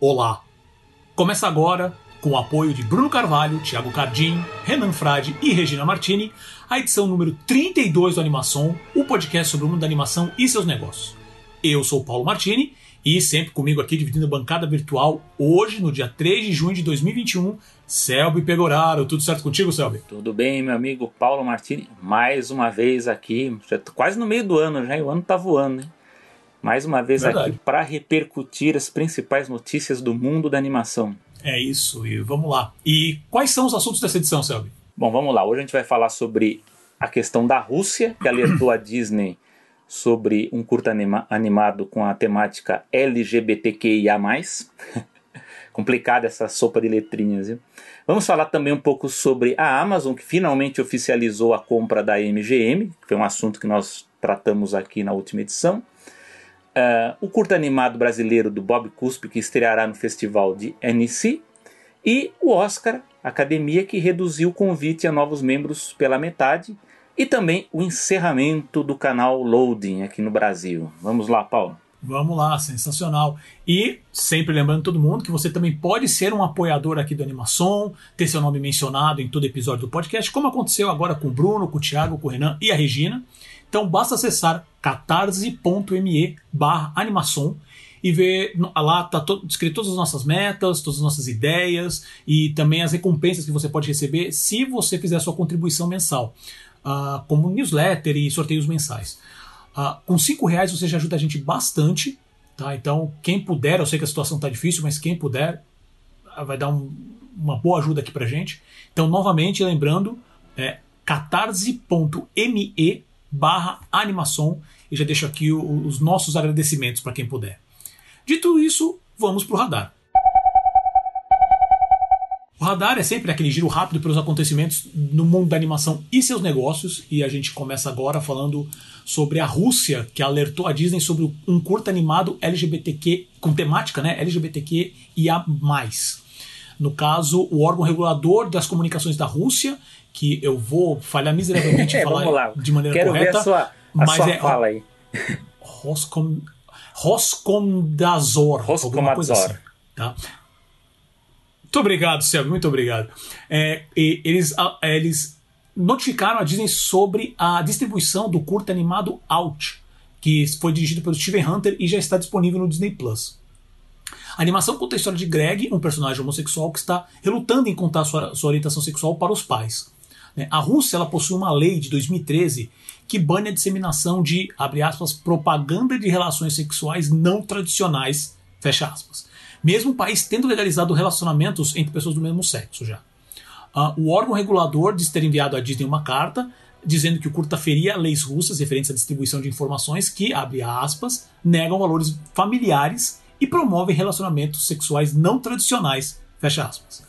Olá! Começa agora, com o apoio de Bruno Carvalho, Thiago Cardim, Renan Frade e Regina Martini, a edição número 32 do Animação, o podcast sobre o mundo da animação e seus negócios. Eu sou Paulo Martini e sempre comigo aqui dividindo a bancada virtual, hoje, no dia 3 de junho de 2021, Selby Pegoraro. Tudo certo contigo, Selby? Tudo bem, meu amigo Paulo Martini, mais uma vez aqui, quase no meio do ano já, o ano tá voando, né? Mais uma vez Verdade. aqui para repercutir as principais notícias do mundo da animação. É isso, e vamos lá. E quais são os assuntos dessa edição, Selby? Bom, vamos lá. Hoje a gente vai falar sobre a questão da Rússia, que alertou a Disney sobre um curta anima animado com a temática LGBTQIA+. Complicada essa sopa de letrinhas, viu? Vamos falar também um pouco sobre a Amazon, que finalmente oficializou a compra da MGM, que foi um assunto que nós tratamos aqui na última edição. Uh, o curta animado brasileiro do Bob Cuspe, que estreará no festival de Annecy. E o Oscar, Academia, que reduziu o convite a novos membros pela metade. E também o encerramento do canal Loading aqui no Brasil. Vamos lá, Paulo. Vamos lá, sensacional. E sempre lembrando todo mundo que você também pode ser um apoiador aqui do Animação, ter seu nome mencionado em todo episódio do podcast, como aconteceu agora com o Bruno, com o Thiago, com o Renan e a Regina. Então basta acessar catarse.me barra animação e ver lá está escrito todas as nossas metas, todas as nossas ideias e também as recompensas que você pode receber se você fizer a sua contribuição mensal, uh, como newsletter e sorteios mensais. Uh, com cinco reais você já ajuda a gente bastante, tá? Então quem puder, eu sei que a situação está difícil, mas quem puder uh, vai dar um, uma boa ajuda aqui pra gente. Então novamente lembrando, é catarse.me barra animação e já deixo aqui os nossos agradecimentos para quem puder. Dito isso, vamos para o radar. O radar é sempre aquele giro rápido pelos acontecimentos no mundo da animação e seus negócios, e a gente começa agora falando sobre a Rússia, que alertou a Disney sobre um curta animado LGBTQ, com temática né, LGBTQ e a mais. No caso, o órgão regulador das comunicações da Rússia, que eu vou falhar miseravelmente É, falar vamos lá. de maneira Quero correta. ver a sua, a mas sua é- fala aí. Roscom, Roscomdazor. Roscomnadzor. assim, tá? Muito obrigado, Selby, muito obrigado. É, eles, a- é, eles notificaram a Disney sobre a distribuição do curta animado Out, que foi dirigido pelo Steven Hunter e já está disponível no Disney Plus. A animação conta a história de Greg, um personagem homossexual que está relutando em contar sua, sua orientação sexual para os pais. Né? A Rússia ela possui uma lei de 2013 que bane a disseminação de, abre aspas, propaganda de relações sexuais não tradicionais, fecha aspas. Mesmo o país tendo legalizado relacionamentos entre pessoas do mesmo sexo já. Ah, o órgão regulador diz ter enviado à Disney uma carta dizendo que o curta feria leis russas referentes à distribuição de informações que, abre aspas, negam valores familiares e promovem relacionamentos sexuais não tradicionais, fecha aspas.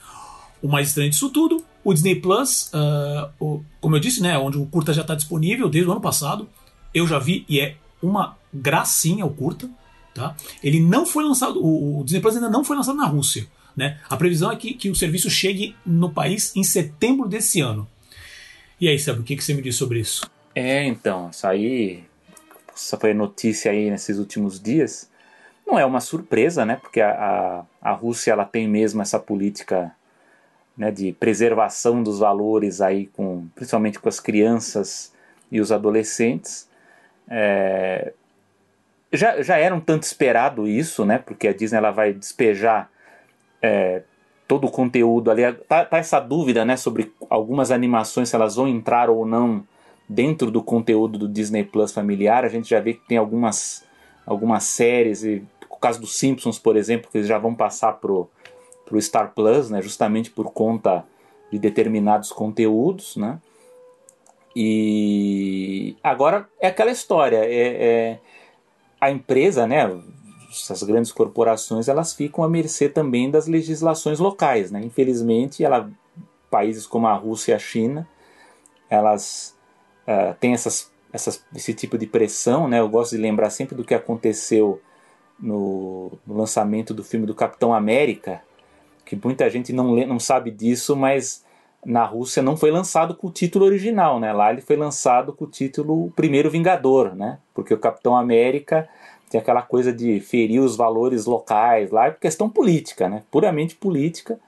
O mais estranho disso tudo, o Disney Plus, ah, o- como eu disse, né, onde o curta já está disponível desde o ano passado, eu já vi e é uma gracinha o curta. Tá? Ele não foi lançado, o, o Disney Plus ainda não foi lançado na Rússia. Né? A previsão é que, que o serviço chegue no país em setembro desse ano. E aí, sabe o que, que você me diz sobre isso? É, então, isso aí. Essa foi notícia aí nesses últimos dias. Não é uma surpresa, né? Porque a, a, a Rússia ela tem mesmo essa política né, de preservação dos valores aí, com, principalmente com as crianças e os adolescentes. É, já, já era um tanto esperado isso, né? Porque a Disney ela vai despejar é, todo o conteúdo ali. Tá, tá essa dúvida, né? Sobre algumas animações, se elas vão entrar ou não dentro do conteúdo do Disney Plus familiar. A gente já vê que tem algumas, algumas séries, e o caso dos Simpsons, por exemplo, que eles já vão passar pro, pro Star Plus, né? Justamente por conta de determinados conteúdos, né? E agora é aquela história, é, é a empresa, né, essas grandes corporações, elas ficam à mercê também das legislações locais, né? Infelizmente, ela, países como a Rússia e a China, elas uh, têm essas, essas, esse tipo de pressão, né? Eu gosto de lembrar sempre do que aconteceu no, no lançamento do filme do Capitão América, que muita gente não, lê, não sabe disso, mas na Rússia não foi lançado com o título original, né? Lá ele foi lançado com o título Primeiro Vingador, né? Porque o Capitão América tem aquela coisa de ferir os valores locais lá, é questão política, né? Puramente política.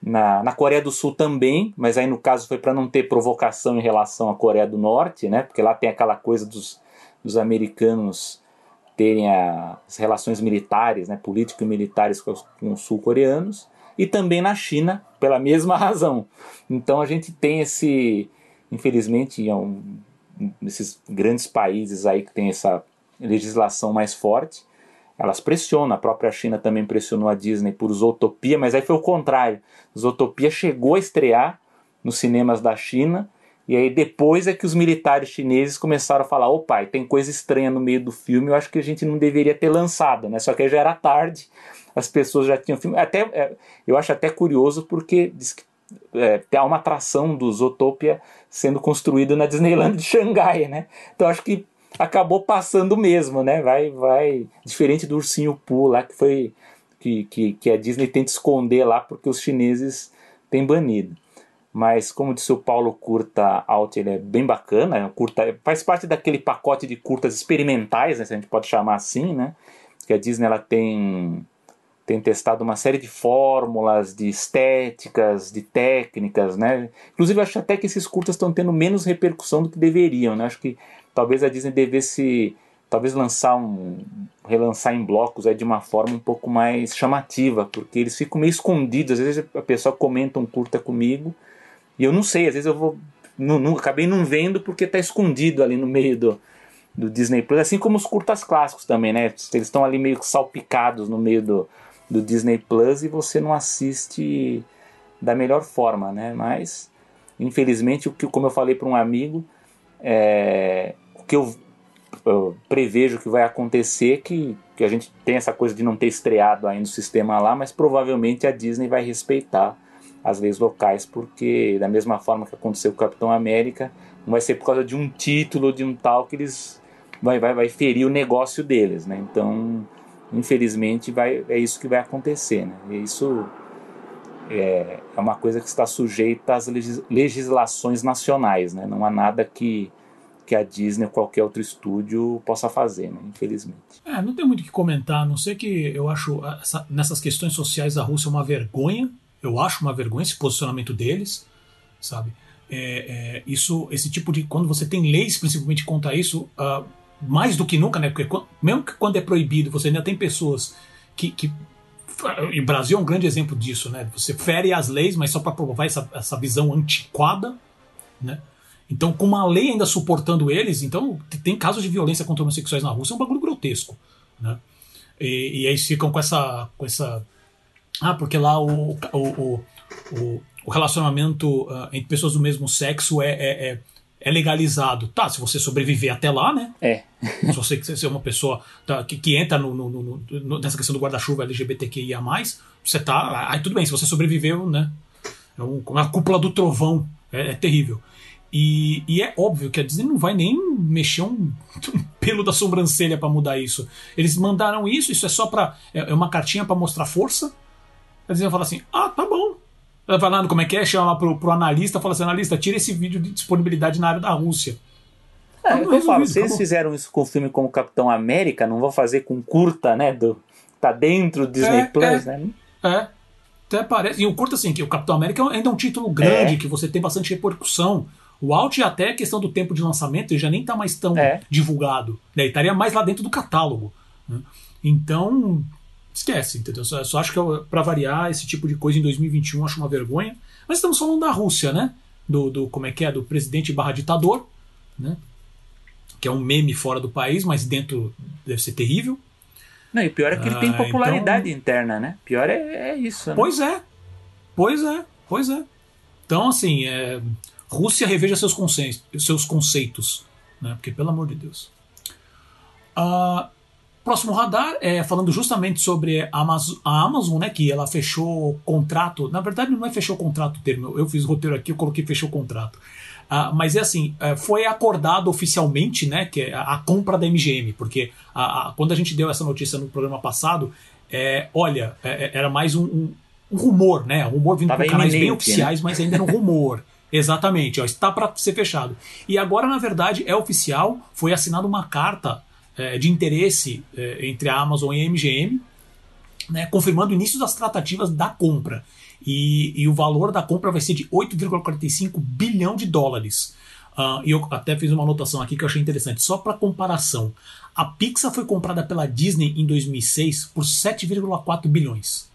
Na, na Coreia do Sul também, mas aí no caso foi para não ter provocação em relação à Coreia do Norte, né? Porque lá tem aquela coisa dos, dos americanos terem as relações militares, né, político e militares com os sul-coreanos, e também na China, pela mesma razão. Então a gente tem esse, infelizmente, é um, esses grandes países aí que tem essa legislação mais forte, elas pressionam, a própria China também pressionou a Disney por Zootopia, mas aí foi o contrário. Zootopia chegou a estrear nos cinemas da China, e aí depois é que os militares chineses começaram a falar, ô pai, tem coisa estranha no meio do filme, eu acho que a gente não deveria ter lançado, né? Só que aí já era tarde, as pessoas já tinham filme. Até, é, eu acho até curioso porque diz que é, tem uma atração do Zootopia sendo construído na Disneyland de Xangai, né? Então acho que acabou passando mesmo, né? Vai, vai diferente do ursinho Pooh lá que foi que, que, que a Disney tenta esconder lá porque os chineses têm banido mas como disse o Paulo, curta Alt ele é bem bacana, é curta, faz parte daquele pacote de curtas experimentais, né, se a gente pode chamar assim, né, que a Disney ela tem tem testado uma série de fórmulas, de estéticas, de técnicas, né? Inclusive acho até que esses curtas estão tendo menos repercussão do que deveriam, né? Acho que talvez a Disney devesse talvez lançar um relançar em blocos é de uma forma um pouco mais chamativa, porque eles ficam meio escondidos. Às vezes a pessoa comenta um curta comigo e eu não sei, às vezes eu vou. Não, não, acabei não vendo porque está escondido ali no meio do, do Disney Plus, assim como os curtas clássicos também, né? Eles estão ali meio salpicados no meio do, do Disney Plus e você não assiste da melhor forma, né? Mas, infelizmente, o que, como eu falei para um amigo, é, o que eu, eu, prevejo que vai acontecer é que, que a gente tem essa coisa de não ter estreado ainda o sistema lá, mas provavelmente a Disney vai respeitar as leis locais, porque da mesma forma que aconteceu com o Capitão América, não vai ser por causa de um título, de um tal, que eles vai, vai, vai ferir o negócio deles, né? Então, infelizmente, vai, é isso que vai acontecer, né? E isso é, é uma coisa que está sujeita às legislações nacionais, né? Não há nada que que a Disney ou qualquer outro estúdio possa fazer, né? infelizmente. É, não tem muito o que comentar, a não sei que eu acho essa, nessas questões sociais a Rússia uma vergonha, eu acho uma vergonha esse posicionamento deles, sabe? É, é, isso, esse tipo de quando você tem leis principalmente contra isso, uh, mais do que nunca, né? Porque mesmo que quando é proibido, você ainda tem pessoas que, que e o Brasil é um grande exemplo disso, né? Você fere as leis, mas só para provar essa, essa visão antiquada, né? Então, com uma lei ainda suportando eles, então tem casos de violência contra homossexuais na Rússia, é um bagulho grotesco, né? E, e aí ficam com essa, com essa ah, porque lá o, o, o, o relacionamento uh, entre pessoas do mesmo sexo é, é, é, é, legalizado. Tá, se você sobreviver até lá, né? É. se você ser uma pessoa tá, que, que entra no, no, no, nessa questão do guarda-chuva LGBTQIA, você tá. Aí tudo bem, se você sobreviveu, né? É um, uma cúpula do trovão. É, é terrível. E, e, é óbvio que a Disney não vai nem mexer um, um pelo da sobrancelha para mudar isso. Eles mandaram isso, isso é só para é, é uma cartinha para mostrar força eles iam falar assim: ah, tá bom. Lá, como é que é? Chama lá pro, pro analista, fala assim: analista, tira esse vídeo de disponibilidade na área da Rússia. É, então, eu falo, se eles fizeram isso com o filme como Capitão América, não vão fazer com curta, né? Do, tá dentro do Disney é, Plus, é, né? É. Até parece. E o curta, assim, que o Capitão América ainda é um título grande, é. que você tem bastante repercussão. O Alt, até a questão do tempo de lançamento, ele já nem tá mais tão é. divulgado. Né? Ele estaria mais lá dentro do catálogo. Né? Então, esquece, entendeu? Só, só acho que para variar esse tipo de coisa em 2021 acho uma vergonha. Mas estamos falando da Rússia, né? Do, do como é que é? Do presidente barra ditador, né? Que é um meme fora do país, mas dentro deve ser terrível. Não, e pior é que ele tem ah, popularidade então... interna, né? Pior é, é isso. Né? Pois é. Pois é. Pois é. Então, assim, é... Rússia reveja seus conceitos, seus conceitos, né? Porque, pelo amor de Deus. Uh, Próximo radar é falando justamente sobre a Amazon, a Amazon, né? Que ela fechou contrato. Na verdade, não é fechou contrato o termo. Eu fiz o roteiro aqui, eu coloquei fechou contrato. Uh, mas é assim, uh, foi acordado oficialmente, né? Que é a, compra da MGM, porque a, a, quando a gente deu essa notícia no programa passado, é, olha, é, é era mais um, um, um, rumor, né? Um rumor vindo por canais bem né? oficiais, né? mas ainda era um rumor. Exatamente, ó, está para ser fechado. E agora, na verdade, é oficial, foi assinada uma carta é, de interesse é, entre a Amazon e a MGM, né, confirmando o início das tratativas da compra. E, e o valor da compra vai ser de 8,45 bilhão de dólares. Uh, e eu até fiz uma anotação aqui que eu achei interessante. Só para comparação, a Pixar foi comprada pela Disney em 2006 por 7,4 bilhões.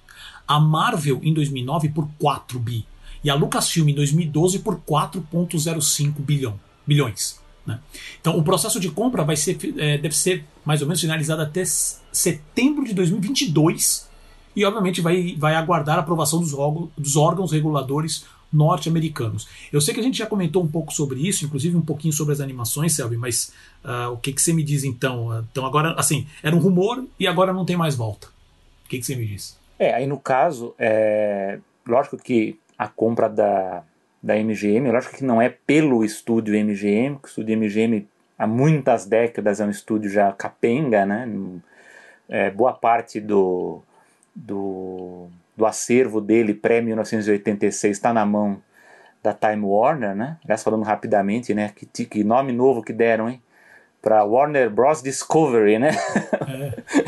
A Marvel em 2009 por 4 bi. E a Lucasfilm em 2012 por 4,05 bilhão, bilhões. Né? Então o processo de compra vai ser, é, deve ser mais ou menos finalizado até setembro de 2022 e obviamente vai, vai aguardar a aprovação dos, dos órgãos reguladores norte-americanos. Eu sei que a gente já comentou um pouco sobre isso, inclusive um pouquinho sobre as animações, Selby, mas uh, o que, que você me diz então? Então agora, assim, era um rumor e agora não tem mais volta. O que, que você me diz? É, aí no caso, é, lógico que a compra da, da MGM, lógico que não é pelo estúdio MGM, que o estúdio MGM há muitas décadas é um estúdio já capenga, né? É, boa parte do, do do acervo dele pré-1986 está na mão da Time Warner, né? Aliás, falando rapidamente, né? Que, que nome novo que deram, hein? Para Warner Bros. Discovery, né?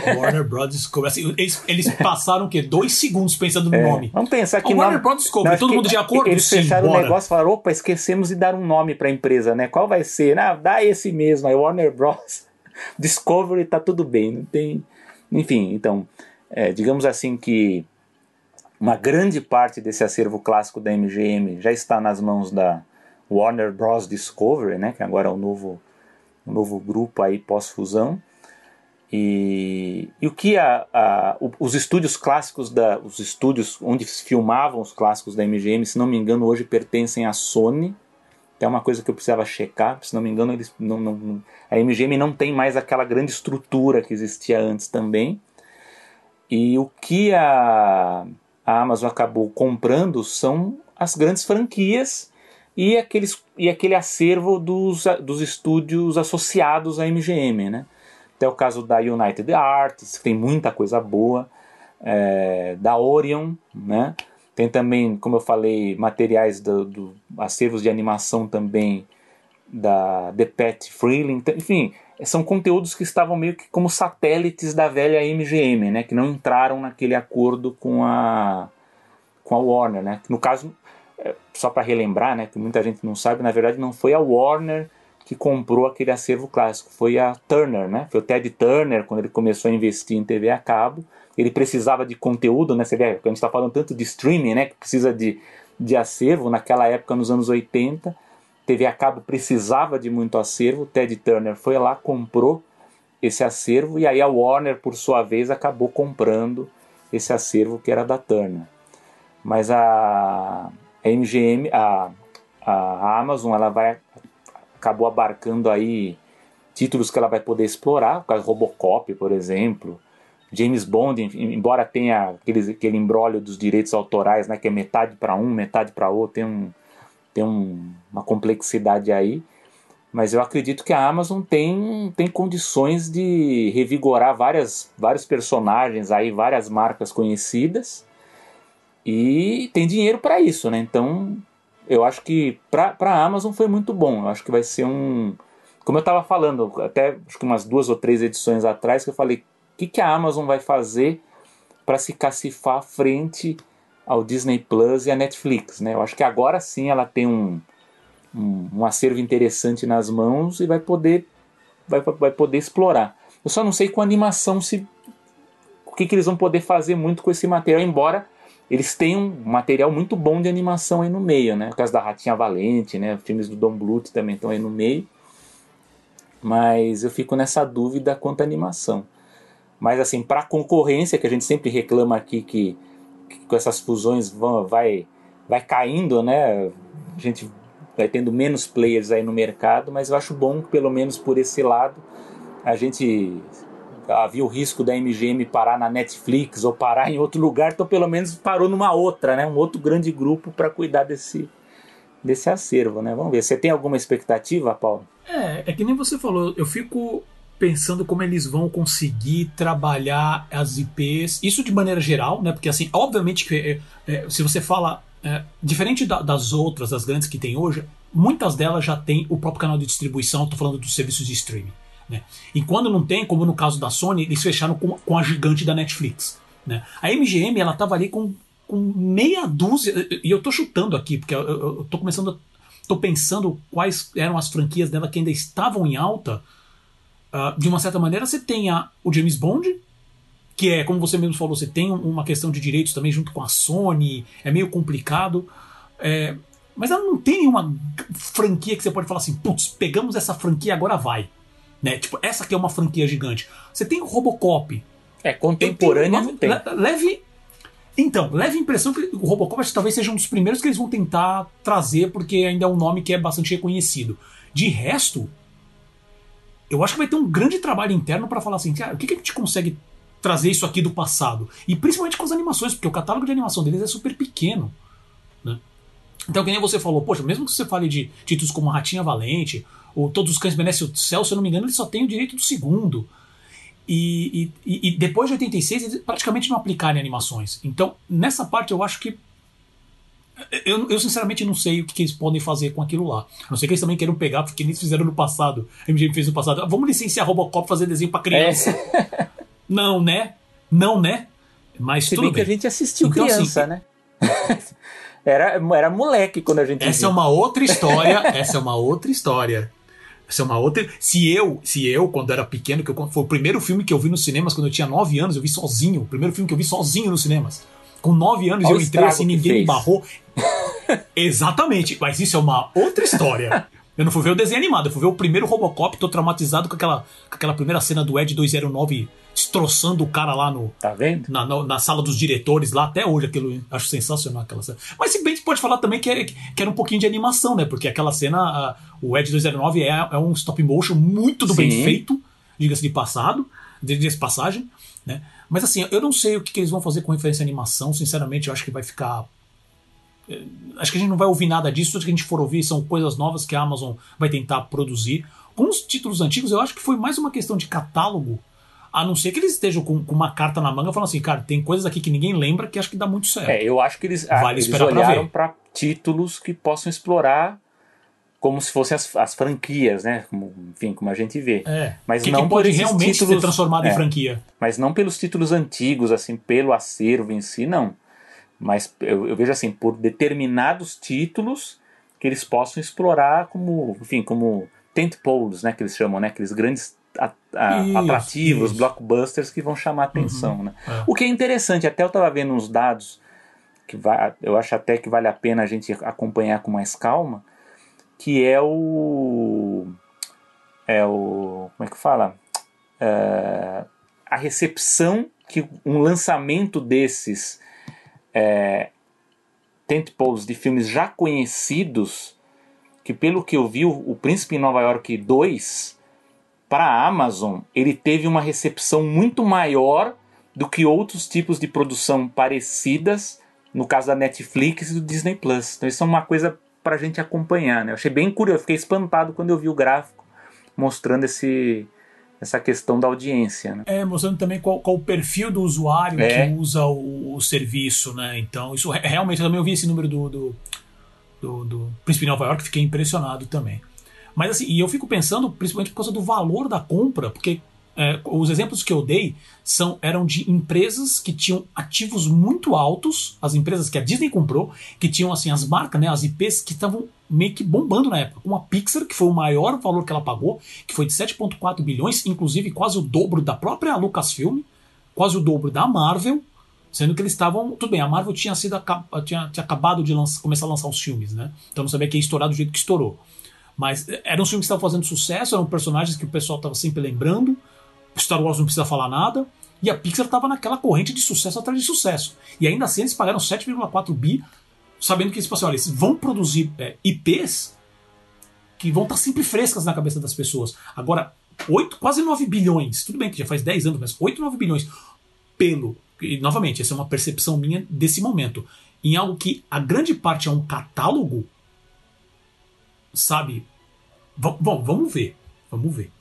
É, Warner Bros. Discovery. Assim, eles, eles passaram o quê? Dois segundos pensando no é, nome. Vamos pensar que. A Warner Bros. Discovery, não, todo mundo de acordo? Eles Sim, fecharam o negócio e falaram: opa, esquecemos de dar um nome para a empresa, né? Qual vai ser? Ah, dá esse mesmo, aí Warner Bros. Discovery tá tudo bem, não tem. Enfim, então, é, digamos assim que uma grande parte desse acervo clássico da MGM já está nas mãos da Warner Bros. Discovery, né, que agora é o novo, o novo grupo aí pós-fusão. E, e, o que a, a, os estúdios clássicos, da, os estúdios onde filmavam os clássicos da MGM, se não me engano, hoje pertencem à Sony. É uma coisa que eu precisava checar, se não me engano, eles não, não, a MGM não tem mais aquela grande estrutura que existia antes também. E o que a, a Amazon acabou comprando são as grandes franquias e, aqueles, e aquele acervo dos, dos estúdios associados à MGM. Né? Até o caso da United Arts, que tem muita coisa boa, é, da Orion, né? tem também, como eu falei, materiais do, do acervos de animação também da The Pet Freeling, enfim, são conteúdos que estavam meio que como satélites da velha MGM, né, que não entraram naquele acordo com a com a Warner, né? No caso, só para relembrar, né, que muita gente não sabe, na verdade não foi a Warner que comprou aquele acervo clássico, foi a Turner, né? Foi o Ted Turner quando ele começou a investir em TV a cabo, ele precisava de conteúdo, né? Você vê, a gente está falando tanto de streaming, né, que precisa de de acervo naquela época nos anos 80 TV a cabo precisava de muito acervo, Ted Turner foi lá, comprou esse acervo e aí a Warner, por sua vez, acabou comprando esse acervo que era da Turner. Mas a, a MGM, a, a Amazon, ela vai acabou abarcando aí títulos que ela vai poder explorar, o caso Robocop, por exemplo, James Bond, embora tenha aquele, aquele embrólio dos direitos autorais, né, que é metade para um, metade para outro, tem um tem um, uma complexidade aí, mas eu acredito que a Amazon tem, tem condições de revigorar várias, vários personagens aí, várias marcas conhecidas e tem dinheiro para isso, né? Então eu acho que para a Amazon foi muito bom. Eu acho que vai ser um. Como eu estava falando, até acho que umas duas ou três edições atrás, que eu falei: o que, que a Amazon vai fazer para se cacifar frente ao Disney Plus e à Netflix. Né? Eu acho que agora sim ela tem um, um, um acervo interessante nas mãos e vai poder, vai, vai poder explorar. Eu só não sei com animação se o que, que eles vão poder fazer muito com esse material, embora eles tenham um material muito bom de animação aí no meio, né? O caso da Ratinha Valente, né? Filmes do Don Bluth também estão aí no meio. Mas eu fico nessa dúvida quanto à animação. Mas assim, para concorrência, que a gente sempre reclama aqui que com essas fusões vão, vai, vai caindo, né? A gente vai tendo menos players aí no mercado, mas eu acho bom que pelo menos por esse lado a gente havia o risco da MGM parar na Netflix ou parar em outro lugar, então pelo menos parou numa outra, né? Um outro grande grupo para cuidar desse desse acervo, né? Vamos ver. Você tem alguma expectativa, Paulo? É, é que nem você falou. Eu fico pensando como eles vão conseguir trabalhar as IPs, isso de maneira geral, né? Porque assim, obviamente que é, é, se você fala é, diferente da, das outras, das grandes que tem hoje, muitas delas já têm o próprio canal de distribuição. Estou falando dos serviços de streaming. Né? E quando não tem, como no caso da Sony, eles fecharam com, com a gigante da Netflix. Né? A MGM ela tava ali com, com meia dúzia, e eu tô chutando aqui, porque eu, tô começando a, tô pensando quais eram as franquias dela que ainda estavam em alta. Uh, de uma certa maneira, você tem a, o James Bond, que é, como você mesmo falou, você tem uma questão de direitos também junto com a Sony, é meio complicado. É, mas ela não tem nenhuma franquia que você pode falar assim, putz, pegamos essa franquia, agora vai. Né? Tipo, essa aqui é uma franquia gigante. Você tem o Robocop. É, contemporânea não tem. Leve. Então, leve a impressão que o Robocop acho que talvez seja um dos primeiros que eles vão tentar trazer, porque ainda é um nome que é bastante reconhecido. De resto, eu acho que vai ter um grande trabalho interno para falar assim, cara, o que, que a gente consegue trazer isso aqui do passado? E principalmente com as animações, porque o catálogo de animação deles é super pequeno. Né? Então, que nem você falou, poxa, mesmo que você fale de títulos como Ratinha Valente, ou Todos os Cães Merecem o Céu, se eu não me engano, ele só tem o direito do segundo. E, e, e, depois de 86, eles praticamente não aplicaram em animações. Então, nessa parte, eu acho que. Eu, eu sinceramente não sei o que, que, eles podem fazer com aquilo lá. A não sei que eles também queiram pegar, porque eles fizeram no passado. A MGM fez no passado. Ah, vamos licenciar Robocop fazer desenho pra criança. É. Não, né? Não, né? Mas Se tudo bem. que a gente assistiu então, assim, criança, assim, né? Era, era moleque quando a gente. Essa viu. é uma outra história. essa é uma outra história. Essa é uma outra. Se eu, se eu, quando era pequeno, que eu, foi o primeiro filme que eu vi nos cinemas quando eu tinha 9 anos, eu vi sozinho. O primeiro filme que eu vi sozinho nos cinemas. Com 9 anos Olha eu entrei assim, ninguém me barrou. Exatamente, mas isso é uma outra história. Eu não fui ver o desenho animado, eu fui ver o primeiro Robocop, tô traumatizado com aquela, com aquela primeira cena do Ed 209 destroçando o cara lá no. Tá vendo? Na, na, na, sala dos diretores lá, até hoje, aquilo. Acho sensacional aquela cena. Mas se bem que pode falar também que era, que era um pouquinho de animação, né? Porque aquela cena, a, o Ed 209 é, é um stop motion muito do Sim. bem feito, diga-se de passado, de passagem, né? Mas assim, eu não sei o que, que eles vão fazer com referência à animação, sinceramente, eu acho que vai ficar é, acho que a gente não vai ouvir nada disso. Tudo que a gente for ouvir são coisas novas que a Amazon vai tentar produzir. Com os títulos antigos, eu acho que foi mais uma questão de catálogo. A não ser que eles estejam com, com uma carta na manga falando assim, cara, tem coisas aqui que ninguém lembra que acho que dá muito certo. É, eu acho que eles, ah, vale eles olharam para títulos que possam explorar como se fossem as, as franquias, né? Como, enfim, como a gente vê. É. Mas que não que pode realmente títulos, ser transformado é, em franquia. Mas não pelos títulos antigos, assim, pelo acervo em si, não. Mas eu, eu vejo assim, por determinados títulos que eles possam explorar como, enfim, como tentpoles, né, que eles chamam, né, aqueles grandes atrativos, isso. blockbusters que vão chamar atenção, uhum, né? É. O que é interessante, até eu estava vendo uns dados que vai, eu acho até que vale a pena a gente acompanhar com mais calma, que é o é o como é que fala é, a recepção que um lançamento desses é, tentpoles de filmes já conhecidos, que pelo que eu vi, o, o Príncipe em Nova York 2, para a Amazon, ele teve uma recepção muito maior do que outros tipos de produção parecidas, no caso da Netflix e do Disney Plus. Então isso é uma coisa para a gente acompanhar. Né? Eu achei bem curioso, fiquei espantado quando eu vi o gráfico mostrando esse, essa questão da audiência. Né? É, mostrando também qual, qual o perfil do usuário é. que usa o, o, serviço, né? Então, isso realmente, eu também ouvi esse número do, do, do, do Príncipe de Nova York, fiquei impressionado também. Mas assim, e eu fico pensando, principalmente por causa do valor da compra, porque é, os exemplos que eu dei são eram de empresas que tinham ativos muito altos, as empresas que a Disney comprou, que tinham assim as marcas, né, as IPs que estavam meio que bombando na época. Uma Pixar, que foi o maior valor que ela pagou, que foi de 7,4 bilhões, inclusive quase o dobro da própria Lucasfilm, quase o dobro da Marvel, sendo que eles estavam. Tudo bem, a Marvel tinha sido tinha, tinha acabado de lança, começar a lançar os filmes, né? Então não sabia que ia estourar do jeito que estourou. Mas eh, eram filmes que estavam fazendo sucesso, eram personagens que o pessoal estava sempre lembrando. Star Wars não precisa falar nada. E a Pixar estava naquela corrente de sucesso atrás de sucesso. E ainda assim eles pagaram 7,4 bi sabendo que tipo assim, olha, eles vão produzir é, IPs que vão estar sempre frescas na cabeça das pessoas. Agora, 8, quase 9 bilhões, tudo bem que já faz 10 anos, mas 8, 9 bilhões pelo. E, novamente, essa é uma percepção minha desse momento. Em algo que a grande parte é um catálogo, sabe? Bom, vamos ver. Vamos ver.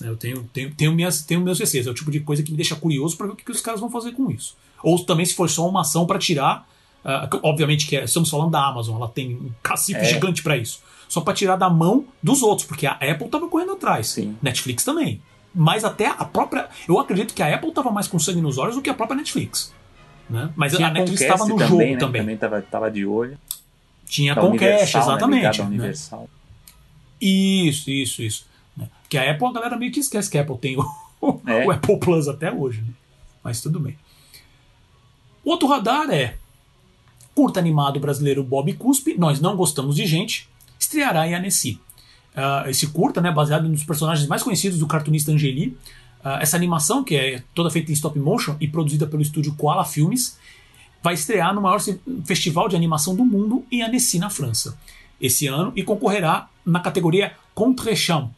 Eu tenho, tenho, tenho, minhas, tenho meus receios. É o tipo de coisa que me deixa curioso para ver o que, que os caras vão fazer com isso. Ou também se for só uma ação para tirar Uh, obviamente que é, estamos falando da Amazon, ela tem um cacife é. gigante para isso. Só para tirar da mão dos outros, porque a Apple estava correndo atrás. Sim. Netflix também. mais até a própria. Eu acredito que a Apple estava mais com sangue nos olhos do que a própria Netflix. Né? Mas Tinha a Netflix Conquest estava no também, jogo né? também. Também tava, tava de olho. Tinha Da Conquest, né? exatamente. Né? Universal. Isso, isso, isso. Que a Apple, a galera meio que esquece que a Apple tem o, É. o Apple Plus até hoje. Né? Mas tudo bem. Outro radar é curta animado brasileiro Bob Cuspe, Nós Não Gostamos de Gente, estreará em Annecy. Ah, esse curta, né, baseado nos personagens mais conhecidos do cartunista Angeli, ah, essa animação, que é toda feita em stop motion e produzida pelo estúdio Koala Filmes, vai estrear no maior festival de animação do mundo em Annecy, na França, esse ano e concorrerá na categoria Contre-Champ.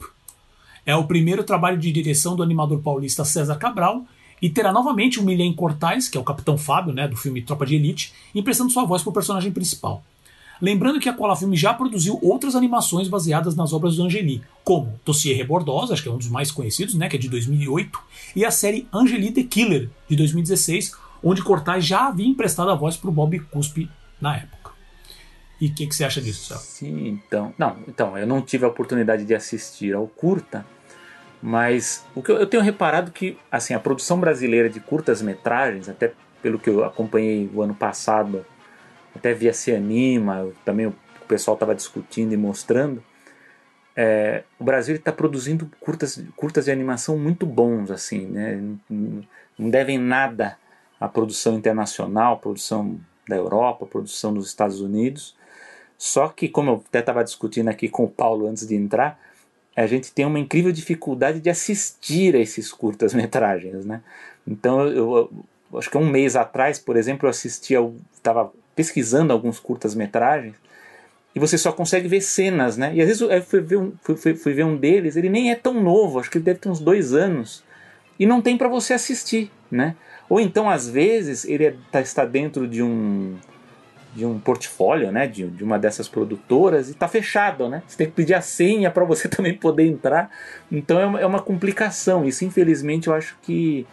É o primeiro trabalho de direção do animador paulista César Cabral e terá novamente o Milen Cortais, que é o Capitão Fábio, né, do filme Tropa de Elite, emprestando sua voz para o personagem principal. Lembrando que a Cola Filme já produziu outras animações baseadas nas obras do Angeli, como Dossier Rebordosa, acho que é um dos mais conhecidos, né, que é de 2008, e a série Angeli the Killer, de 2016, onde Cortais já havia emprestado a voz para o Bob Cuspe na época. E o que, que você acha disso, Céu? Sim, então. Não, então, eu não tive a oportunidade de assistir ao curta, mas o que eu, eu tenho reparado que assim, a produção brasileira de curtas metragens, até pelo que eu acompanhei o ano passado, até via Se Anima, também o pessoal estava discutindo e mostrando. é, o Brasil está produzindo curtas, curtas de animação muito bons, assim, né? Não devem nada à produção internacional, produção da Europa, produção dos Estados Unidos. Só que, como eu até estava discutindo aqui com o Paulo antes de entrar, a gente tem uma incrível dificuldade de assistir a esses curtas-metragens, né? Então, eu, eu acho que um mês atrás, por exemplo, eu assisti, estava pesquisando alguns curtas-metragens e você só consegue ver cenas, né? E às vezes eu fui ver, um, fui- fui ver um deles, ele nem é tão novo, acho que ele deve ter uns dois anos, e não tem para você assistir, né? Ou então, às vezes, ele é- tá- está dentro de um de um portfólio, né, de, de uma dessas produtoras e está fechado, né? Você tem que pedir a senha para você também poder entrar. Então é uma, é uma complicação. Isso, infelizmente, eu acho que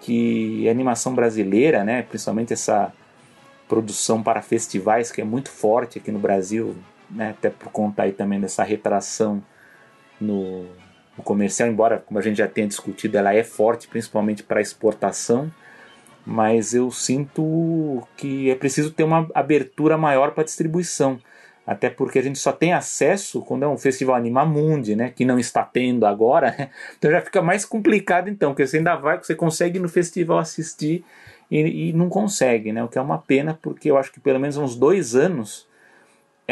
que a animação brasileira, né, principalmente essa produção para festivais que é muito forte aqui no Brasil, né, até por conta aí também dessa retração no, no comercial, embora como a gente já tenha discutido, ela é forte principalmente para exportação mas eu sinto que é preciso ter uma abertura maior para distribuição. Até porque a gente só tem acesso quando é um festival Animamundi, né? Que não está tendo agora? Então já fica mais complicado então, porque você ainda vai, você consegue no festival assistir e, e não consegue, né? O que é uma pena, porque eu acho que pelo menos uns dois anos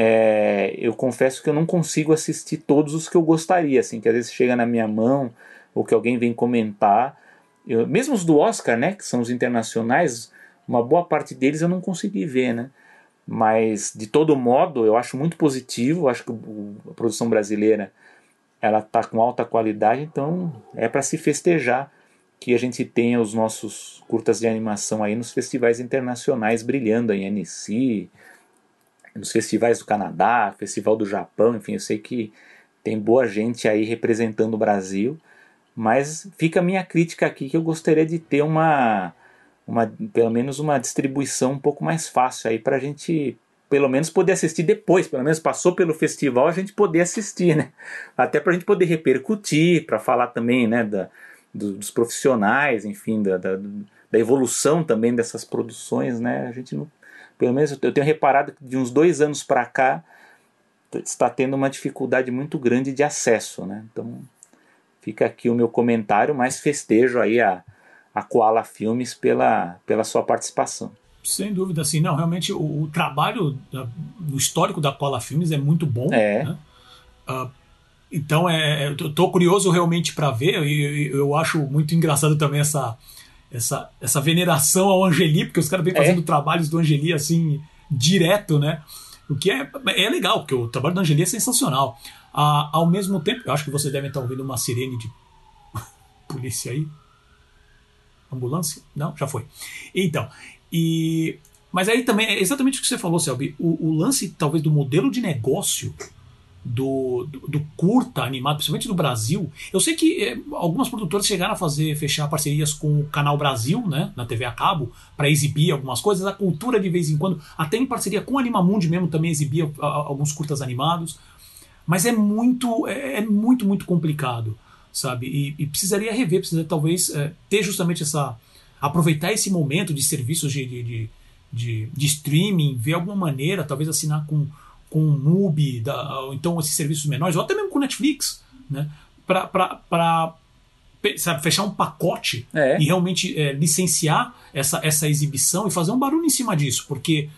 é, eu confesso que eu não consigo assistir todos os que eu gostaria, assim, que às vezes chega na minha mão ou que alguém vem comentar. Eu, mesmo os do Oscar, né, que são os internacionais, uma boa parte deles eu não consegui ver, né? Mas de todo modo, eu acho muito positivo, acho que a produção brasileira ela tá com alta qualidade, então é para se festejar que a gente tenha os nossos curtas de animação aí nos festivais internacionais brilhando em Annecy, nos festivais do Canadá, Festival do Japão, enfim, eu sei que tem boa gente aí representando o Brasil, mas fica a minha crítica aqui que eu gostaria de ter uma, uma pelo menos uma distribuição um pouco mais fácil aí para a gente pelo menos poder assistir depois, pelo menos passou pelo festival a gente poder assistir, né? Até para a gente poder repercutir, para falar também, né, da, do- dos profissionais, enfim, da, da, da evolução também dessas produções, né? A gente não, pelo menos eu tenho reparado que de uns dois anos para cá está tendo uma dificuldade muito grande de acesso, né? Então fica aqui o meu comentário, mas festejo aí a, a Koala Filmes pela, pela sua participação. Sem dúvida, assim, não, realmente o, o trabalho no histórico da Cola Filmes é muito bom. É. né? Ah, então, é, eu tô curioso realmente para ver, e e eu acho muito engraçado também essa, essa, essa veneração ao Angeli, porque os caras vêm É. fazendo trabalhos do Angeli assim, direto, né? O que é, é legal, porque o trabalho do Angeli é sensacional. Ah, ao mesmo tempo, eu acho que vocês devem estar ouvindo uma sirene de polícia aí. Ambulância? Não, já foi. Então, e. Mas aí também é exatamente o que você falou, Selby. O, o lance, talvez, do modelo de negócio do, do, curta animado, principalmente do Brasil. Eu sei que eh, algumas produtoras chegaram a fazer, fechar parcerias com o Canal Brasil, né, na TV a cabo, para exibir algumas coisas. A cultura, de vez em quando, até em parceria com o Animamundi mesmo, também exibia ah, alguns curtas animados. Mas é muito, é, é muito, muito complicado. sabe? E, e precisaria rever, precisaria talvez é, ter justamente essa. aproveitar esse momento de serviços de, de, de, de, de streaming, ver alguma maneira, talvez assinar com, com o MUBI, da, ou então esses serviços menores, ou até mesmo com Netflix, né? Para sabe, fechar um pacote É. e realmente é, licenciar essa, essa exibição e fazer um barulho em cima disso, porque,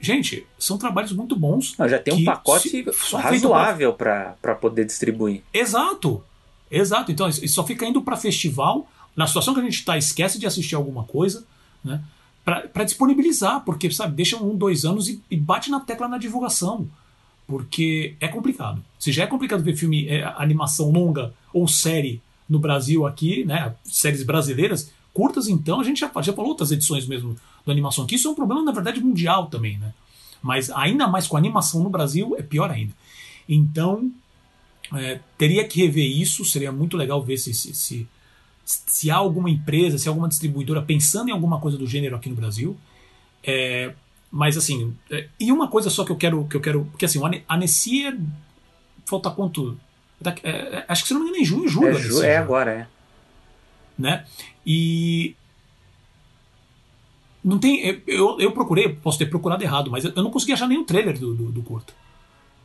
gente, são trabalhos muito bons. Não, já tem um pacote pra- razoável para poder distribuir. Exato, exato. Então, isso só fica indo para festival, na situação que a gente está, esquece de assistir alguma coisa, né? Para disponibilizar, porque, sabe, deixa um, dois anos e, e bate na tecla na divulgação. Porque é complicado. Se já é complicado ver filme, é, animação longa ou série no Brasil aqui, né? Séries brasileiras, curtas, então, a gente já, já falou outras edições mesmo do animação aqui. Isso é um problema, na verdade, mundial também, né? Mas ainda mais com animação no Brasil, é pior ainda. Então, é, teria que rever isso, seria muito legal ver se, se, se, se há alguma empresa, se há alguma distribuidora pensando em alguma coisa do gênero aqui no Brasil. É, mas assim, é, e uma coisa só que eu quero, que eu quero, porque assim, a Nessie é- falta quanto? É, é, acho que se não me engano é em junho, julho. É, Nessie é agora, é. né? E não tem, eu- eu, procurei, posso ter procurado errado, mas eu eu não consegui achar nenhum trailer do, do, do curta.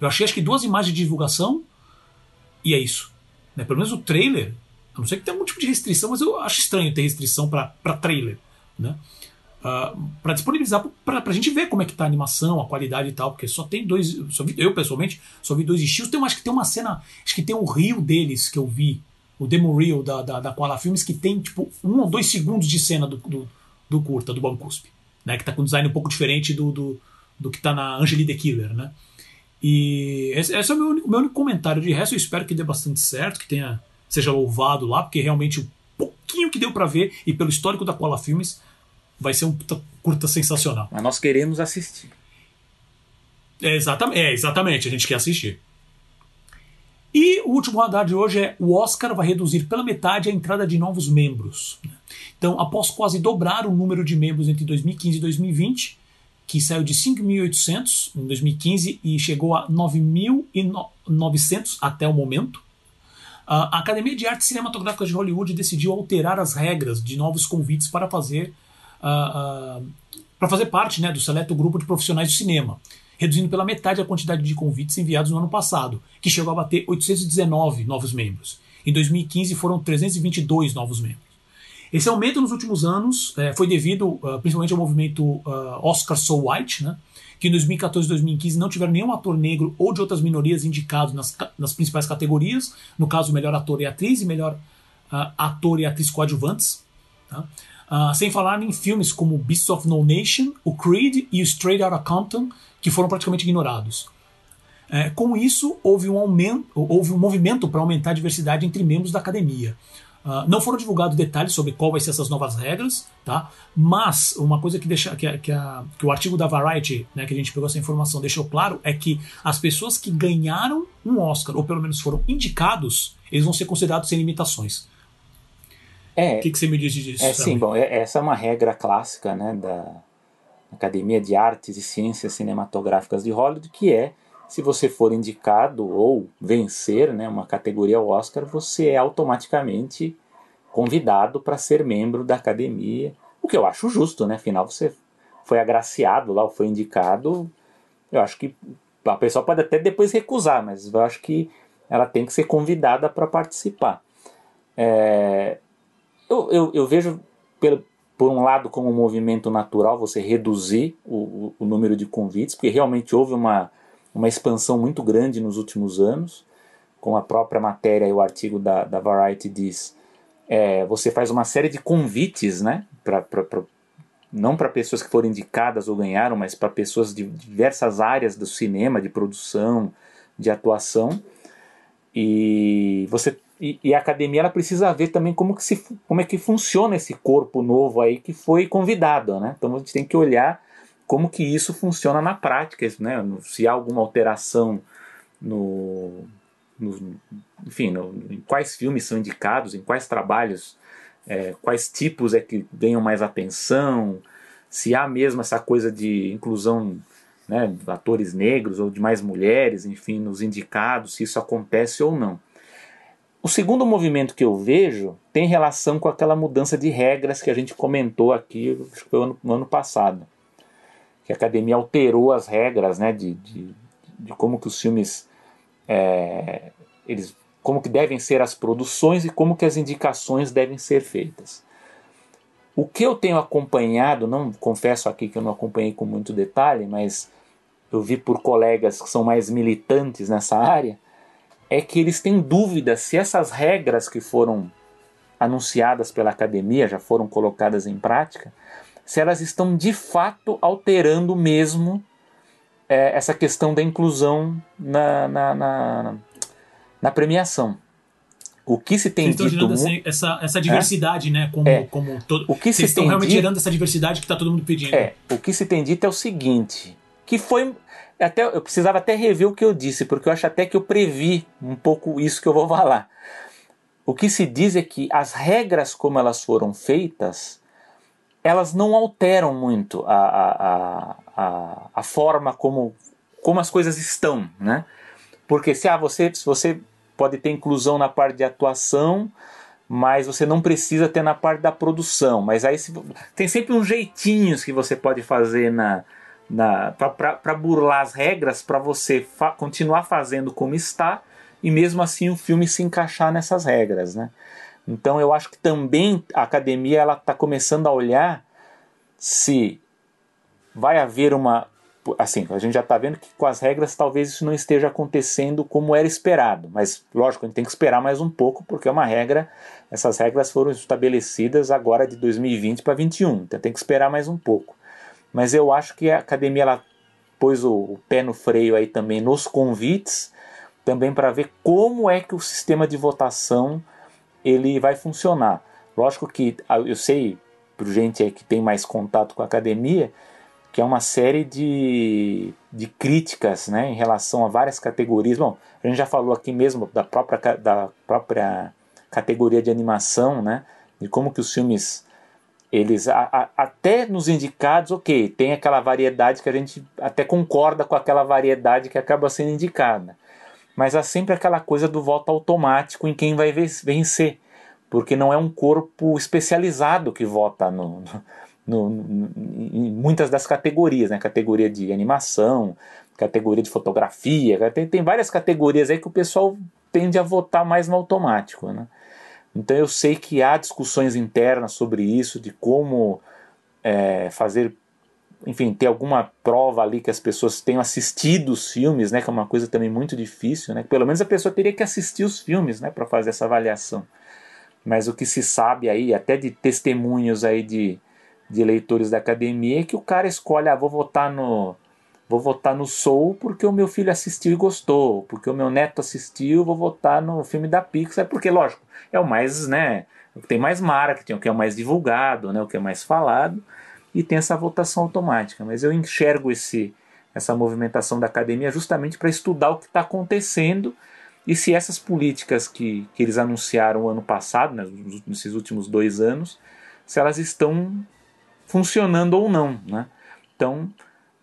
Eu achei acho que duas imagens de divulgação e é isso. Né? Pelo menos o trailer, a não ser que tenha algum tipo de restrição, mas eu acho estranho ter restrição para trailer. Né? para disponibilizar para a gente ver como é que tá a animação, a qualidade e tal, porque só tem dois. Só vi, eu, pessoalmente, só vi dois estilos. Tem, acho que tem uma cena. Acho que tem um reel deles que eu vi, o demo reel da, da, da Koala Filmes, que tem tipo um ou dois segundos de cena do, do, do curta, do Bancuspe. Né, que tá com um design um pouco diferente do, do, do que tá na Angeli the Killer, né? E esse, esse é o meu, meu único comentário. De resto, eu espero que dê bastante certo, que tenha seja louvado lá, porque realmente o pouquinho que deu para ver, e pelo histórico da Koala Filmes, vai ser um puta curta sensacional. Mas nós queremos assistir. É exatamente, é, exatamente, a gente quer assistir. E o último radar de hoje é o Oscar vai reduzir pela metade a entrada de novos membros. Então, após quase dobrar o número de membros entre 2015 e 2020, que saiu de 5.800 em 2015 e chegou a 9.900 até o momento, a Academia de Artes Cinematográficas de Hollywood decidiu alterar as regras de novos convites para fazer ah, ah, para fazer parte né, do seleto grupo de profissionais do cinema, reduzindo pela metade a quantidade de convites enviados no ano passado, que chegou a bater 819 novos membros. Em 2015 foram 322 novos membros. Esse aumento nos últimos anos eh, foi devido ah, principalmente ao movimento Oscar So White, né, que em 2014 e 2015 não tiveram nenhum ator negro ou de outras minorias indicados nas, nas principais categorias, no caso, melhor ator e atriz e melhor ah, ator e atriz coadjuvantes. Tá? Ah, sem falar em filmes como Beasts of No Nation, o Creed e o Straight Outta Compton, que foram praticamente ignorados. É, com isso, houve um, aumento, houve um movimento para aumentar a diversidade entre membros da academia. Ah, não foram divulgados detalhes sobre qual vai ser essas novas regras, tá? mas uma coisa que, deixa, que, que, a- que o artigo da Variety, né, que a gente pegou essa informação, deixou claro é que as pessoas que ganharam um Oscar, ou pelo menos foram indicados, eles vão ser considerados sem limitações. É, O que, que você me diz disso? é sim, bom, é- essa é uma regra clássica né, da Academia de Artes e Ciências Cinematográficas de Hollywood, que é se você for indicado ou vencer né, uma categoria Oscar, você é automaticamente convidado para ser membro da academia, o que eu acho justo, né? Afinal, você foi agraciado lá, foi indicado. Eu acho que a pessoa pode até depois recusar, mas eu acho que ela tem que ser convidada para participar. É, eu, eu, eu vejo, pelo, por um lado, como um movimento natural você reduzir o, o número de convites, porque realmente houve uma, uma expansão muito grande nos últimos anos, como a própria matéria e o artigo da, da Variety diz. É, você faz uma série de convites, né? Pra, pra, pra- não para pessoas que foram indicadas ou ganharam, mas para pessoas de diversas áreas do cinema, de produção, de atuação. E você e, e a academia ela precisa ver também como que se como é que funciona esse corpo novo aí que foi convidado, né? Então a gente tem que olhar como que isso funciona na prática, né? Se há alguma alteração no, no enfim, no, em quais filmes são indicados, em quais trabalhos, é, quais tipos é que ganham mais atenção, se há mesmo essa coisa de inclusão né, de atores negros ou de mais mulheres, enfim, nos indicados, se isso acontece ou não. O segundo movimento que eu vejo tem relação com aquela mudança de regras que a gente comentou aqui acho que foi no, no ano passado. Que a academia alterou as regras né, de, de, de como que os filmes. É, eles, como que devem ser as produções e como que as indicações devem ser feitas. O que eu tenho acompanhado, não confesso aqui que eu não acompanhei com muito detalhe, mas eu vi por colegas que são mais militantes nessa área, é que eles têm dúvidas se essas regras que foram anunciadas pela academia, já foram colocadas em prática, se elas estão de fato alterando mesmo é, essa questão da inclusão na, na, na, na premiação. O que se tem Vocês dito gerando essa, essa diversidade, é? né? Como, é. como todo, o que Vocês se estão realmente dito, gerando essa diversidade que está todo mundo pedindo. É, o que se tem dito é o seguinte, que foi até eu precisava até rever o que eu disse, porque eu acho até que eu previ um pouco isso que eu vou falar. O que se diz é que as regras como elas foram feitas, elas não alteram muito a, a, a, a forma como, como as coisas estão, né? Porque se, ah, você, se você pode ter inclusão na parte de atuação, mas você não precisa ter na parte da produção. Mas aí se, tem sempre uns jeitinhos que você pode fazer na, para burlar as regras para você fa continuar fazendo como está e mesmo assim o filme se encaixar nessas regras, né? Então eu acho que também a academia ela está começando a olhar se vai haver uma assim a gente já está vendo que com as regras talvez isso não esteja acontecendo como era esperado, mas lógico a gente tem que esperar mais um pouco porque é uma regra essas regras foram estabelecidas agora de 2020 para 2021, então tem que esperar mais um pouco. Mas eu acho que a academia ela pôs o, o pé no freio aí também nos convites, também para ver como é que o sistema de votação ele vai funcionar. Lógico que ah, eu sei, por gente que tem mais contato com a academia, que é uma série de, de críticas né, em relação a várias categorias. Bom, a gente já falou aqui mesmo da própria, da própria categoria de animação, né, de como que os filmes eles a, a, até nos indicados, ok, tem aquela variedade que a gente até concorda com aquela variedade que acaba sendo indicada. Mas há sempre aquela coisa do voto automático em quem vai vencer, porque não é um corpo especializado que vota no, no, no, em muitas das categorias, né? categoria de animação, categoria de fotografia, tem, tem várias categorias aí que o pessoal tende a votar mais no automático. Né? Então eu sei que há discussões internas sobre isso, de como é, fazer, enfim, ter alguma prova ali que as pessoas tenham assistido os filmes, né, que é uma coisa também muito difícil, né? Pelo menos a pessoa teria que assistir os filmes, né, para fazer essa avaliação. Mas o que se sabe aí, até de testemunhos aí de, de leitores da academia, é que o cara escolhe, ah, vou votar no vou votar no Soul porque o meu filho assistiu e gostou, porque o meu neto assistiu, vou votar no filme da Pixar, porque lógico, é o mais, né, o que tem mais marketing, o que é o mais divulgado, né, o que é mais falado, e tem essa votação automática. Mas eu enxergo esse, essa movimentação da academia justamente para estudar o que está acontecendo e se essas políticas que, que eles anunciaram ano passado, né, nesses últimos dois anos, se elas estão funcionando ou não. Né? Então,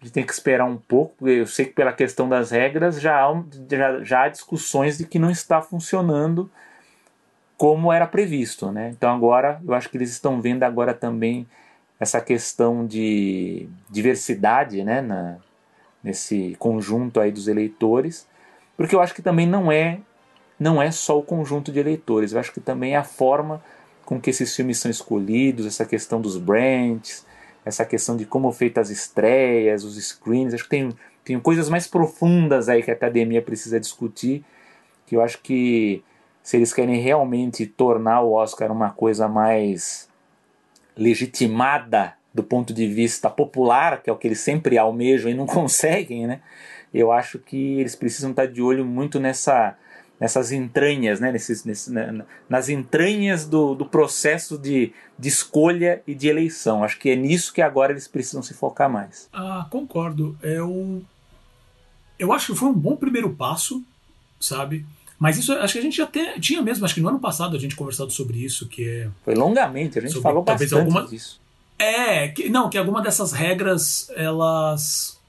a gente tem que esperar um pouco, porque eu sei que pela questão das regras já há, já, já há discussões de que não está funcionando como era previsto, né? Então agora eu acho que eles estão vendo agora também essa questão de diversidade, né, na, nesse conjunto aí dos eleitores, porque eu acho que também não é não é só o conjunto de eleitores, eu acho que também é a forma com que esses filmes são escolhidos, essa questão dos brands, essa questão de como feitas as estreias, os screens, acho que tem, tem coisas mais profundas aí que a academia precisa discutir, que eu acho que se eles querem realmente tornar o Oscar uma coisa mais legitimada do ponto de vista popular, que é o que eles sempre almejam e não conseguem, né? Eu acho que eles precisam estar de olho muito nessa, nessas entranhas, né? Nesses, nesse, nas entranhas do, do processo de, de escolha e de eleição. Acho que é nisso que agora eles precisam se focar mais. Ah, concordo. Eu, eu acho que foi um bom primeiro passo, sabe? Mas isso acho que a gente já te, tinha mesmo, acho que no ano passado a gente conversado sobre isso, que é. Foi longamente, a gente sobre, falou bastante alguma, disso. É, que, não, que alguma dessas regras elas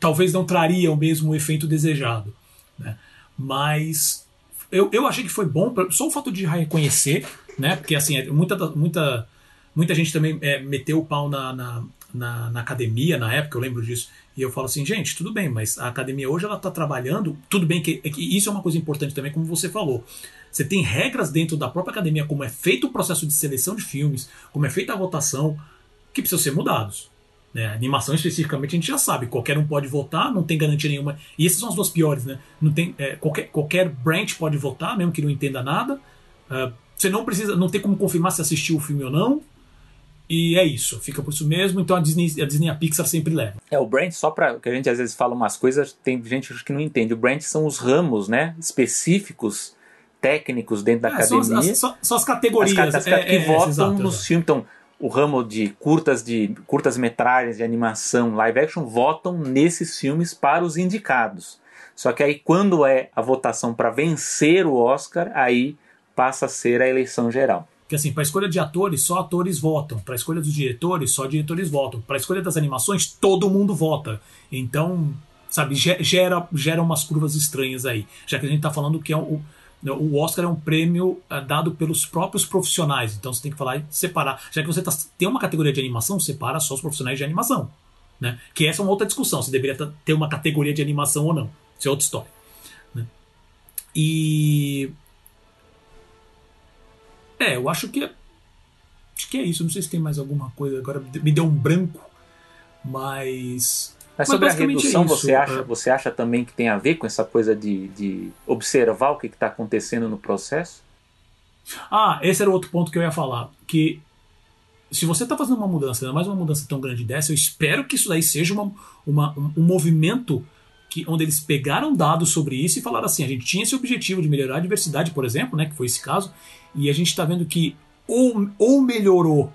talvez não trariam mesmo o efeito desejado. Né? Mas eu, eu achei que foi bom, só o fato de reconhecer, né? Porque assim, é, muita, muita, muita gente também é, meteu o pau na, na, na, na, academia na época, eu lembro disso. E eu falo assim, gente, tudo bem, mas a academia hoje ela está trabalhando, tudo bem que, que, isso é uma coisa importante também, como você falou. Você tem regras dentro da própria academia, como é feito o processo de seleção de filmes, como é feita a votação, que precisam ser mudados. Né? Animação especificamente a gente já sabe, qualquer um pode votar, não tem garantia nenhuma. E essas são as duas piores, né? Não tem, é, qualquer, qualquer branch pode votar, mesmo que não entenda nada. Uh, você não precisa, não tem como confirmar se assistiu o filme ou não. E é isso, fica por isso mesmo. Então a Disney, a Disney a Pixar sempre leva. É, o brand, só para que a gente às vezes fala umas coisas, tem gente que não entende. O brand são os ramos, né? Específicos, técnicos dentro da é, academia. São as, são, são as categorias. As, as, é, que é, votam exato, nos filmes. Então, o ramo de curtas de curtas metragens de animação, live action votam nesses filmes para os indicados. Só que aí quando é a votação para vencer o Oscar, aí passa a ser a eleição geral. Que assim, para escolha de atores, só atores votam. Para escolha dos diretores, só diretores votam. Para escolha das animações, todo mundo vota. Então, sabe, gera, gera umas curvas estranhas aí. Já que a gente está falando que é o, Oscar é um prêmio uh, dado pelos próprios profissionais, então você tem que falar e separar. Já que você tá, tem uma categoria de animação, separa só os profissionais de animação. Né? Que essa é uma outra discussão, se deveria ter uma categoria de animação ou não. Isso é outra história. Né? E. É, eu acho que é. Acho que é isso. Não sei se tem mais alguma coisa. Agora me deu um branco. Mas. Mas sobre a redução, é você, acha, é. você acha também que tem a ver com essa coisa de, de observar o que está acontecendo no processo? Ah, esse era o outro ponto que eu ia falar. Que se você está fazendo uma mudança, ainda mais uma mudança tão grande dessa, eu espero que isso daí seja uma, uma, um movimento que, onde eles pegaram dados sobre isso e falaram assim: a gente tinha esse objetivo de melhorar a diversidade, por exemplo, né, que foi esse caso, e a gente está vendo que ou, ou melhorou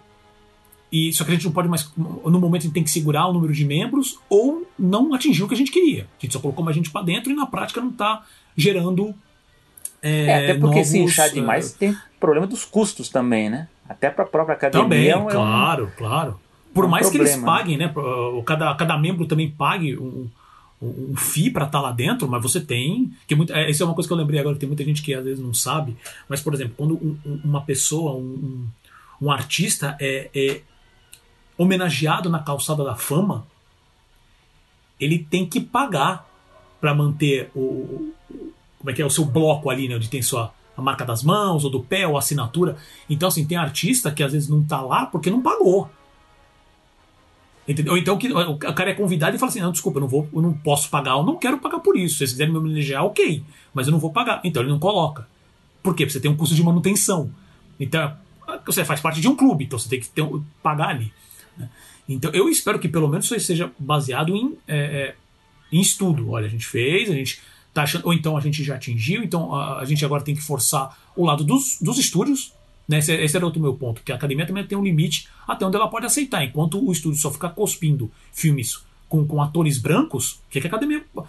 e só que a gente não pode mais. No momento a gente tem que segurar o número de membros ou não atingir o que a gente queria. A gente só colocou mais gente para dentro e na prática não está gerando. É, é, até porque novos, se inchar demais uh, tem problema dos custos também, né? Até para a própria academia. Também, é um, claro, claro. Por é um mais problema, que eles paguem, né? Cada, cada membro também pague um, um FII para estar tá lá dentro, mas você tem. que muito, é, Isso é uma coisa que eu lembrei agora, tem muita gente que às vezes não sabe. Mas, por exemplo, quando um, uma pessoa, um, um artista é, é homenageado na calçada da fama, ele tem que pagar para manter o, como é que é o seu bloco ali, né, onde tem sua a marca das mãos ou do pé ou assinatura. Então assim, tem artista que às vezes não tá lá porque não pagou. Entendeu? Ou então que o cara é convidado e fala assim: "Não, desculpa, eu não vou, eu não posso pagar, eu não quero pagar por isso. Se vocês quiserem me homenagear, OK, mas eu não vou pagar". Então ele não coloca. Por quê? Porque você tem um custo de manutenção. Então, você faz parte de um clube, então você tem que ter, pagar ali. Né? Então eu espero que pelo menos isso seja baseado em, é, é, em estudo. Olha, a gente fez, a gente tá achando, ou então a gente já atingiu, então a, a gente agora tem que forçar o lado dos, dos estúdios. Né? Esse, esse era outro meu ponto, que a academia também tem um limite até onde ela pode aceitar. Enquanto o estúdio só ficar cuspindo filmes com, com atores brancos, o que, que a academia uh,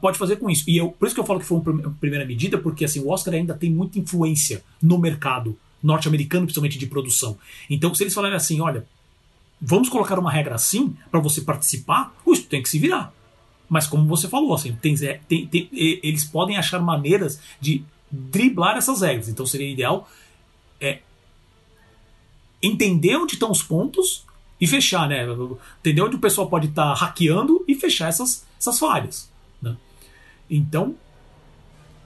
pode fazer com isso? E eu, por isso que eu falo que foi uma primeira medida, porque assim, o Oscar ainda tem muita influência no mercado norte-americano, principalmente de produção. Então, se eles falarem assim, olha, vamos colocar uma regra assim para você participar, o estudo tem que se virar. Mas como você falou, assim, tem, tem, tem, eles podem achar maneiras de driblar essas regras. Então seria ideal é, entender onde estão os pontos e fechar, né? Entender onde o pessoal pode estar tá hackeando e fechar essas, essas falhas. Né? Então,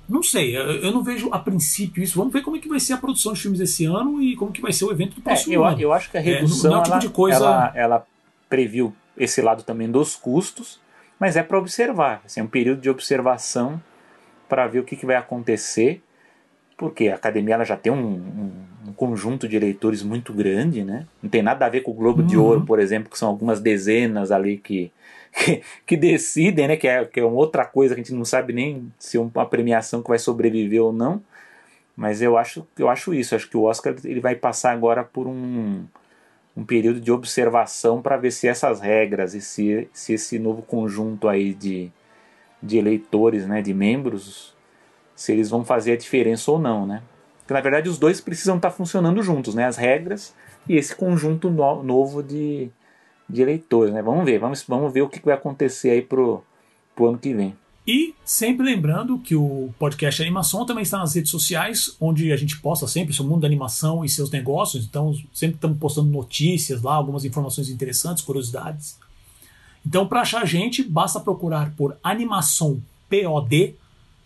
não sei, eu não vejo a princípio isso. Vamos ver como é que vai ser a produção de filmes esse ano e como que vai ser o evento do é, próximo é, eu, ano. Eu acho que a redução é, não, não é tipo ela, de coisa... ela, ela previu esse lado também dos custos, mas é para observar. Assim, é um período de observação para ver o que, que, vai acontecer, porque a academia ela já tem um, um, um, conjunto de eleitores muito grande, né? Não tem nada a ver com o Globo uhum. de Ouro, por exemplo, que são algumas dezenas ali que que, que decidem, né? Que é, que é uma outra coisa que a gente não sabe nem se é uma premiação que vai sobreviver ou não. Mas eu acho, eu acho isso. Acho que o Oscar ele vai passar agora por um, um período de observação para ver se essas regras e se, se esse novo conjunto aí de, de eleitores, né, de membros, se eles vão fazer a diferença ou não, né? Porque na verdade os dois precisam estar tá funcionando juntos, né? As regras e esse conjunto no, novo de, de eleitores, né? Vamos ver, vamos, vamos ver o que vai acontecer aí pro, pro ano que vem. E sempre lembrando que o podcast Animação também está nas redes sociais, onde a gente posta sempre sobre o mundo da animação e seus negócios. Então, sempre estamos postando notícias lá, algumas informações interessantes, curiosidades. Então, para achar a gente, basta procurar por Animação POD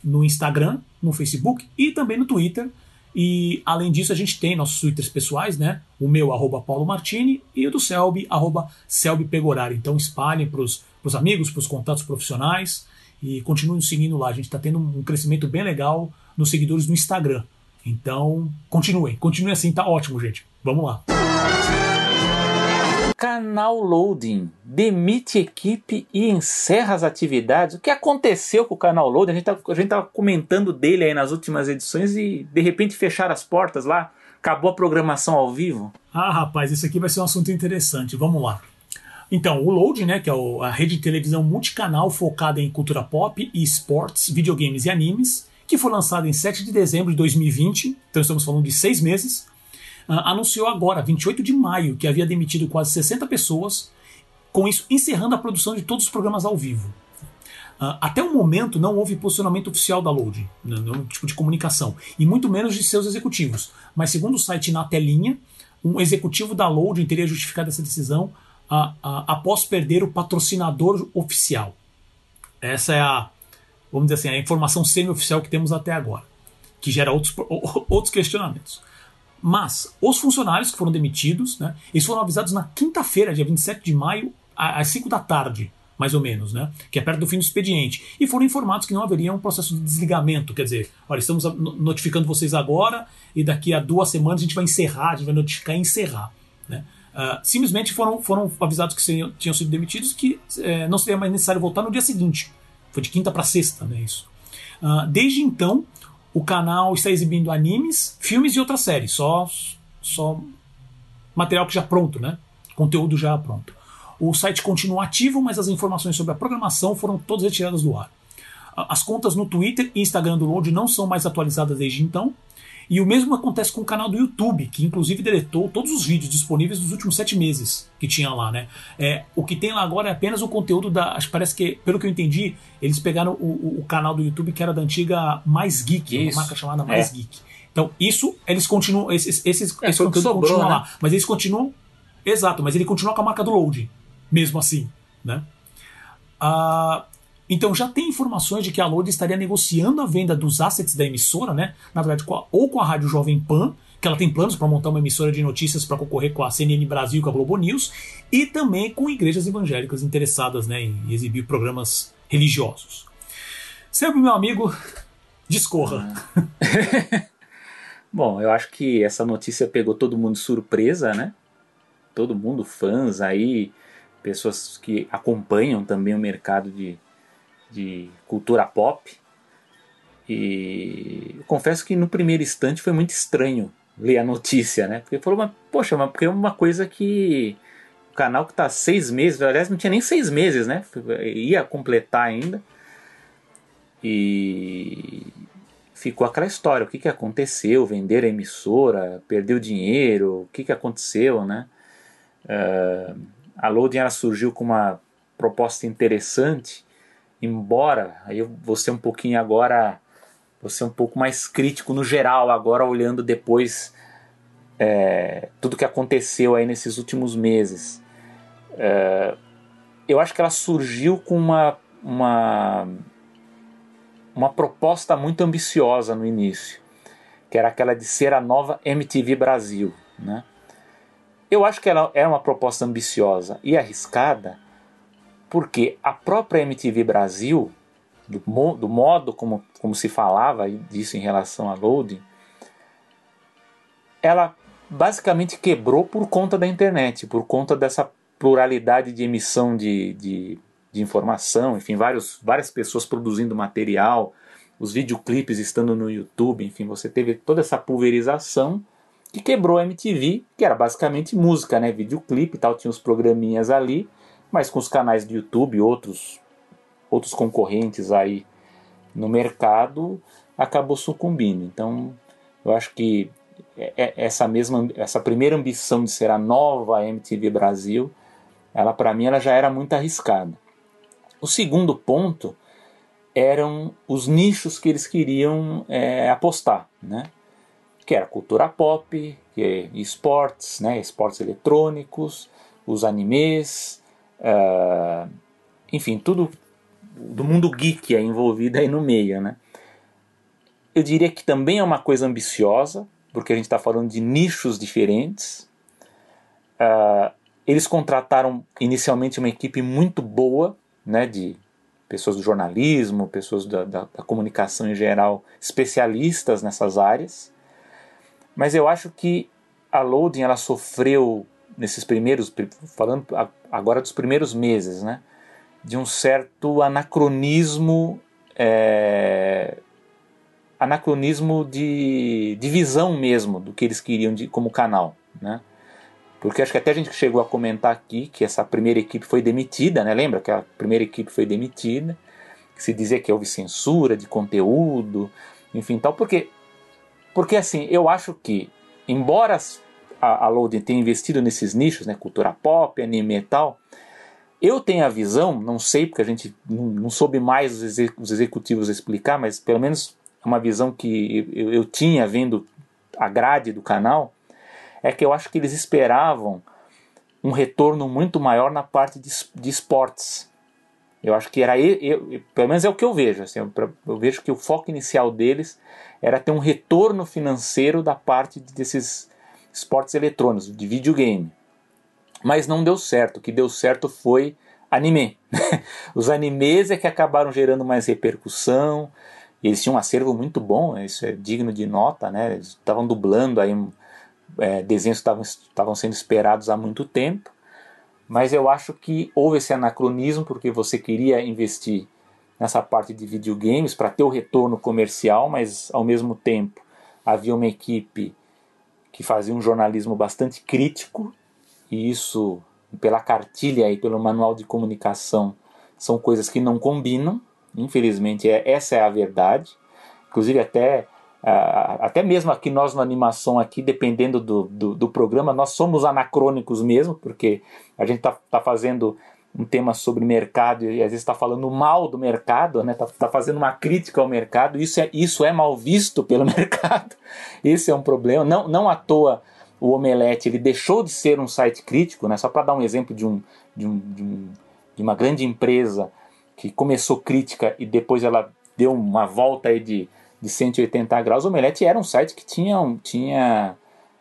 no Instagram, no Facebook e também no Twitter. E além disso, a gente tem nossos twitters pessoais, né? O meu, arroba Paulo Martini, e o do Selby, arroba Selby Pegorari. Então espalhem para os amigos, para os contatos profissionais e continuem seguindo lá. A gente está tendo um crescimento bem legal nos seguidores no Instagram. Então, continuem, continuem assim, tá ótimo, gente. Vamos lá. Canal Loading demite equipe e encerra as atividades. O que aconteceu com o Canal Loading? A gente tá, a gente tava comentando dele aí nas últimas edições e de repente fecharam as portas lá. Acabou a programação ao vivo. Ah, rapaz, esse aqui vai ser um assunto interessante. Vamos lá. Então, o Load, né, que é a rede de televisão multicanal focada em cultura pop e esportes, videogames e animes, que foi lançado em 7 de dezembro de 2020, então estamos falando de seis meses, anunciou agora, 28 de maio, que havia demitido quase 60 pessoas, com isso encerrando a produção de todos os programas ao vivo. Uh, até o momento não houve posicionamento oficial da Load, nenhum tipo de comunicação, e muito menos de seus executivos. Mas segundo o site Na Telinha, um executivo da Load teria justificado essa decisão a, a, após perder o patrocinador oficial. Essa é a, vamos dizer assim, a informação semi-oficial que temos até agora, que gera outros, outros questionamentos. Mas os funcionários que foram demitidos, né, eles foram avisados na quinta-feira, dia 27 de maio, às 5 da tarde, mais ou menos, né, que é perto do fim do expediente, e foram informados que não haveria um processo de desligamento, quer dizer, olha, estamos notificando vocês agora e daqui a duas semanas a gente vai encerrar, a gente vai notificar e encerrar. Né? Uh, simplesmente foram, foram avisados que seriam, tinham sido demitidos que uh, não seria mais necessário voltar no dia seguinte. Foi de quinta para sexta, né? Isso. Uh, desde então, o canal está exibindo animes, filmes e outras séries, só, só material que já pronto, né? Conteúdo já pronto. O site continua ativo, mas as informações sobre a programação foram todas retiradas do ar. As contas no Twitter e Instagram do Load não são mais atualizadas desde então, e o mesmo acontece com o canal do YouTube, que inclusive deletou todos os vídeos disponíveis dos últimos sete meses que tinha lá, né? É, o que tem lá agora é apenas o conteúdo da. Acho que parece que, pelo que eu entendi, eles pegaram o, o canal do YouTube que era da antiga Mais Geek, isso. uma marca chamada Mais é. Geek. Então, isso, eles continuam. Esses, esses, é, esse conteúdo sobrou, continua né? lá. Mas eles continuam. Exato, mas ele continua com a marca do Load, mesmo assim, né? Uh, então já tem informações de que a Load estaria negociando a venda dos assets da emissora, né? Na verdade, com a, ou com a Rádio Jovem Pan, que ela tem planos para montar uma emissora de notícias para concorrer com a CNN Brasil e com a Globo News, e também com igrejas evangélicas interessadas né, em exibir programas religiosos. Sempre, meu amigo, discorra. Bom, eu acho que essa notícia pegou todo mundo surpresa, né? Todo mundo, fãs aí, pessoas que acompanham também o mercado de, de cultura pop. E confesso que no primeiro instante foi muito estranho ler a notícia, né? Porque falou, mas, poxa, mas porque é uma coisa que o canal que está seis meses, aliás, não tinha nem seis meses, né? Ia completar ainda. E ficou aquela história: o que, que aconteceu? Vender a emissora, perdeu dinheiro, o que, que aconteceu, né? Uh, a Loading ela surgiu com uma proposta interessante embora aí eu vou ser um pouquinho agora vou ser um pouco mais crítico no geral agora olhando depois é, tudo que aconteceu aí nesses últimos meses. É, eu acho que ela surgiu com uma uma uma proposta muito ambiciosa no início que era aquela de ser a nova MTV Brasil né? Eu acho que ela é uma proposta ambiciosa e arriscada porque a própria MTV Brasil, do, do modo como, como se falava disso em relação a loading, ela basicamente quebrou por conta da internet, por conta dessa pluralidade de emissão de, de, de informação, enfim, vários, várias pessoas produzindo material, os videoclipes estando no YouTube, enfim, você teve toda essa pulverização que quebrou a MTV, que era basicamente música, né, videoclipe e tal, tinha os programinhas ali, mas com os canais do YouTube e outros, outros concorrentes aí no mercado, acabou sucumbindo. Então, eu acho que é, é, essa mesma essa primeira ambição de ser a nova MTV Brasil, ela para mim ela já era muito arriscada. O segundo ponto eram os nichos que eles queriam é, apostar, né? Que era cultura pop, é esportes, né? Esportes eletrônicos, os animes, uh, enfim, tudo do mundo geek é envolvido aí no meio, né? Eu diria que também é uma coisa ambiciosa, porque a gente está falando de nichos diferentes. Uh, eles contrataram inicialmente uma equipe muito boa, né, de pessoas do jornalismo, pessoas da, da, da comunicação em geral, especialistas nessas áreas. Mas eu acho que a Loading ela sofreu nesses primeiros, falando agora dos primeiros meses, né, de um certo anacronismo, é, anacronismo de, de visão mesmo do que eles queriam de, como canal, né. Porque acho que até a gente chegou a comentar aqui que essa primeira equipe foi demitida, né? Lembra que a primeira equipe foi demitida, que se dizia que houve censura de conteúdo, enfim, tal. Porque, porque assim, eu acho que, embora a, a Loading tenha investido nesses nichos, né? Cultura pop, anime e tal, eu tenho a visão, não sei porque a gente não, não soube mais os, os executivos explicar, mas pelo menos é uma visão que eu, eu tinha vendo a grade do canal é que eu acho que eles esperavam um retorno muito maior na parte de, de esportes. Eu acho que era, eu, pelo menos é o que eu vejo. Assim, eu, eu, vejo que o foco inicial deles era ter um retorno financeiro da parte desses esportes eletrônicos, de videogame. Mas não deu certo. O que deu certo foi anime. Os animes é que acabaram gerando mais repercussão. Eles tinham um acervo muito bom, isso é digno de nota, né? Eles estavam dublando aí é, desenhos que estavam sendo esperados há muito tempo, mas eu acho que houve esse anacronismo porque você queria investir nessa parte de videogames para ter o retorno comercial, mas ao mesmo tempo havia uma equipe que fazia um jornalismo bastante crítico e isso pela cartilha e pelo manual de comunicação são coisas que não combinam. Infelizmente, é, essa é a verdade. Inclusive até até mesmo aqui nós na animação aqui, dependendo do, do, do, programa, nós somos anacrônicos mesmo, porque a gente está tá fazendo um tema sobre mercado e às vezes está falando mal do mercado, né? Tá, tá, fazendo uma crítica ao mercado. Isso é isso é mal visto pelo mercado. Esse é um problema. Não não à toa o Omelete ele deixou de ser um site crítico, né? Só para dar um exemplo de um, de um, de um de uma grande empresa que começou crítica e depois ela deu uma volta aí de de 180 graus, o Omelete era um site que tinha, tinha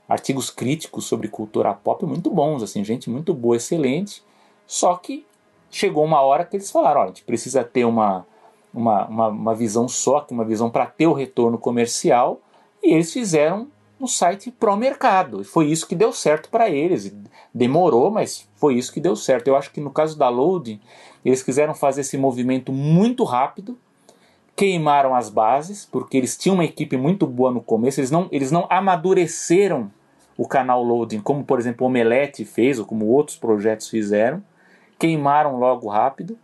artigos críticos sobre cultura pop muito bons, assim, gente muito boa, excelente. Só que chegou uma hora que eles falaram, olha, a gente precisa ter uma, uma, uma, uma visão só, uma visão para ter o retorno comercial, e eles fizeram um site pro mercado. E foi isso que deu certo para eles. Demorou, mas foi isso que deu certo. Eu acho que no caso da Loading, eles quiseram fazer esse movimento muito rápido, queimaram as bases, porque eles tinham uma equipe muito boa no começo, eles não, eles não amadureceram o canal Loading, como por exemplo o Omelete fez, ou como outros projetos fizeram, queimaram logo rápido,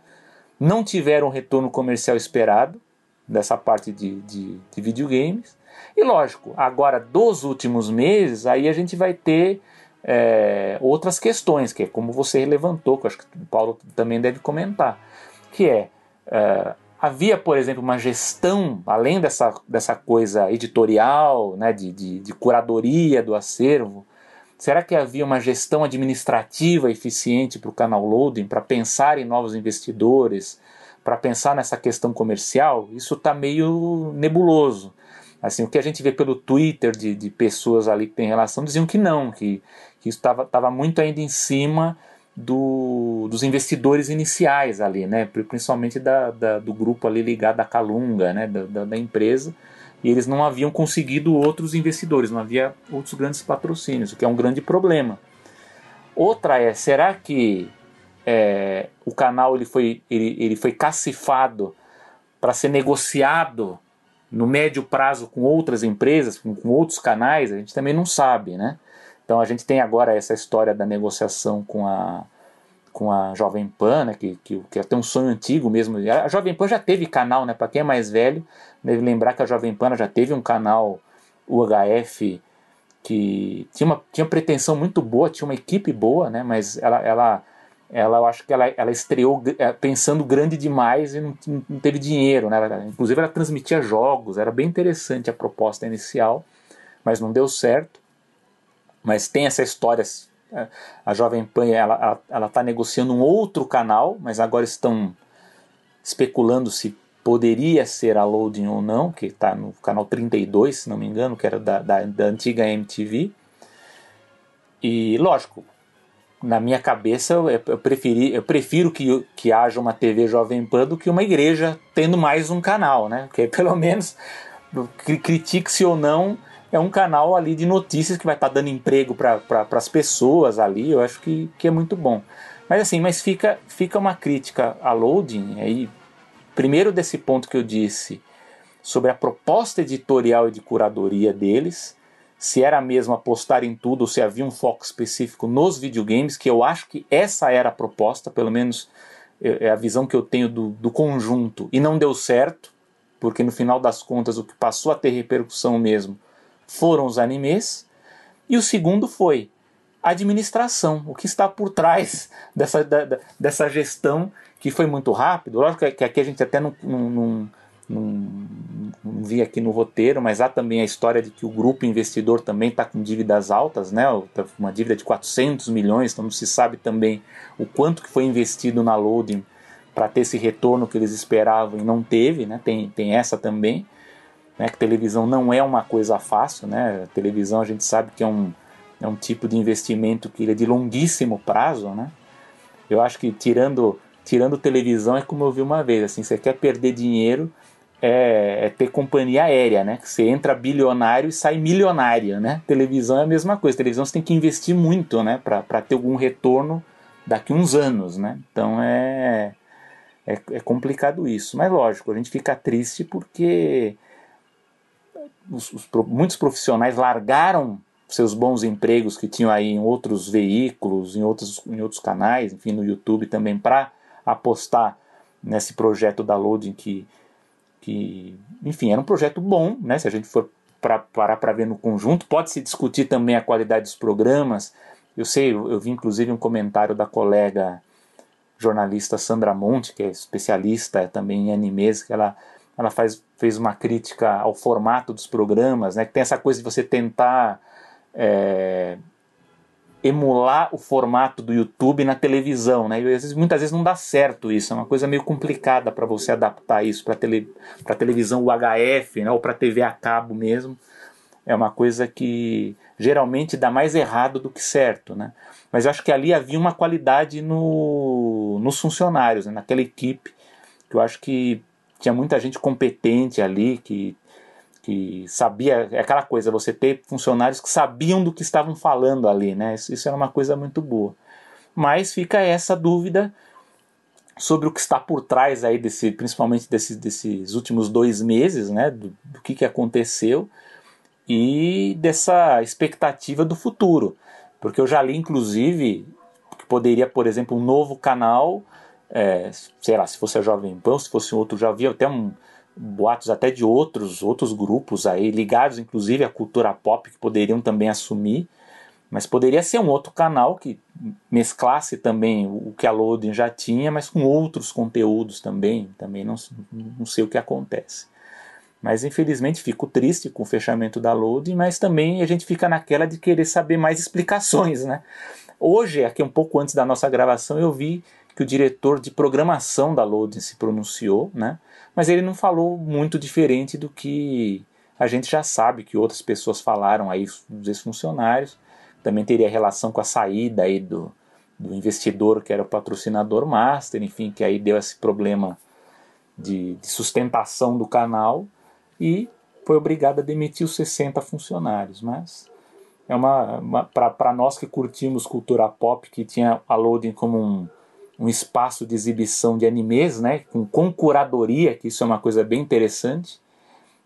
não tiveram o retorno comercial esperado dessa parte de, de, de videogames. E lógico, agora dos últimos meses, aí a gente vai ter é, outras questões, que é como você levantou, que eu acho que o Paulo também deve comentar, que é, é Havia, por exemplo, uma gestão, além dessa, dessa coisa editorial, né, de, de, de curadoria do acervo, será que havia uma gestão administrativa eficiente para o canal Loading, para pensar em novos investidores, para pensar nessa questão comercial? Isso está meio nebuloso. Assim, o que a gente vê pelo Twitter de, de pessoas ali que têm relação diziam que não, que, que isso estava muito ainda em cima do, dos investidores iniciais ali, né? principalmente da, da, do grupo ali ligado à Calunga, né? Da, da, da, empresa, e eles não haviam conseguido outros investidores, não havia outros grandes patrocínios, o que é um grande problema. Outra é, será que é, o canal ele foi, ele, ele foi cacifado para ser negociado no médio prazo com outras empresas, com, com outros canais? A gente também não sabe, né? Então a gente tem agora essa história da negociação com a, com a Jovem Pan, né, que, que, que tem um sonho antigo mesmo. A Jovem Pan já teve canal, né, para quem é mais velho, deve lembrar que a Jovem Pan já teve um canal UHF que tinha uma tinha pretensão muito boa, tinha uma equipe boa, né, mas ela, ela ela eu acho que ela, ela estreou é, pensando grande demais e não, não teve dinheiro, né? Inclusive ela transmitia jogos, era bem interessante a proposta inicial, mas não deu certo. Mas tem essa história, é, a Jovem Pan ela está negociando um outro canal, mas agora estão especulando se poderia ser a Loading ou não, que está no canal 32, se não me engano, que era da, da, da antiga MTV. E lógico, na minha cabeça eu, eu, preferi, eu prefiro que, que haja uma TV Jovem Pan do que uma igreja tendo mais um canal, né? Porque pelo menos, critique-se ou não, é um canal ali de notícias que vai estar tá dando emprego para pra, as pessoas ali, eu acho que, que é muito bom. Mas assim, mas fica, fica uma crítica a Loading, aí, primeiro desse ponto que eu disse, sobre a proposta editorial e de curadoria deles, se era mesmo apostar em tudo ou se havia um foco específico nos videogames, que eu acho que essa era a proposta, pelo menos é, é a visão que eu tenho do, do conjunto, e não deu certo, porque no final das contas o que passou a ter repercussão mesmo foram os animes, e o segundo foi administração, o que está por trás dessa, da, dessa gestão que foi muito rápido. Lógico que aqui a gente até não, não, não não, não vi aqui no roteiro, mas há também a história de que o grupo investidor também está com dívidas altas, né? Tá uma dívida de 400 milhões, então não se sabe também o quanto que foi investido na loading para ter esse retorno que eles esperavam e não teve, né? Tem, tem essa também, né? Que televisão não é uma coisa fácil, né? A televisão a gente sabe que é um, é um tipo de investimento que é de longuíssimo prazo, né? Eu acho que tirando tirando televisão é como eu vi uma vez, assim, você quer perder dinheiro, é, é, ter companhia aérea, né? Você entra bilionário e sai milionário, né? Televisão é a mesma coisa. Televisão você tem que investir muito, né? Para ter algum retorno daqui uns anos, né? Então é, é, é, complicado isso. Mas lógico, a gente fica triste porque os, os, muitos profissionais largaram seus bons empregos que tinham aí em outros veículos, em outros, em outros canais, enfim, no YouTube também, para apostar nesse projeto da Loading que que, enfim, era um projeto bom, né? Se a gente for para parar para ver no conjunto, pode se discutir também a qualidade dos programas. Eu sei, eu, eu vi inclusive um comentário da colega jornalista Sandra Monte, que é especialista também em animes, que ela, ela faz, fez uma crítica ao formato dos programas, né? Que tem essa coisa de você tentar é, emular o formato do YouTube na televisão, né? E vezes, muitas vezes não dá certo isso, é uma coisa meio complicada para você adaptar isso para tele, para televisão UHF, né? Ou para TV a cabo mesmo. É uma coisa que geralmente dá mais errado do que certo, né? Mas eu acho que ali havia uma qualidade no, nos funcionários, né? naquela equipe, que eu acho que tinha muita gente competente ali, que que sabia, é aquela coisa, você ter funcionários que sabiam do que estavam falando ali, né? Isso, isso era uma coisa muito boa. Mas fica essa dúvida sobre o que está por trás aí desse, principalmente desse, desses últimos dois meses, né? Do, do que, que aconteceu e dessa expectativa do futuro, porque eu já li inclusive que poderia, por exemplo, um novo canal, é, sei lá, se fosse a Jovem Pan, se fosse outro, já havia até um boatos até de outros outros grupos aí ligados inclusive à cultura pop que poderiam também assumir. Mas poderia ser um outro canal que mesclasse também o que a Loading já tinha mas com outros conteúdos também. Também não, não sei o que acontece. Mas infelizmente fico triste com o fechamento da Loading mas também a gente fica naquela de querer saber mais explicações né? Hoje aqui um pouco antes da nossa gravação eu vi que o diretor de programação da Loading se pronunciou né mas ele não falou muito diferente do que a gente já sabe que outras pessoas falaram aí dos ex-funcionários. Também teria relação com a saída aí do, do investidor que era o patrocinador master, enfim, que aí deu esse problema de, de sustentação do canal e foi obrigado a demitir os 60 funcionários. Mas é uma, uma para nós que curtimos cultura pop, que tinha a Loading como um um espaço de exibição de animes, né, com, com curadoria, que isso é uma coisa bem interessante.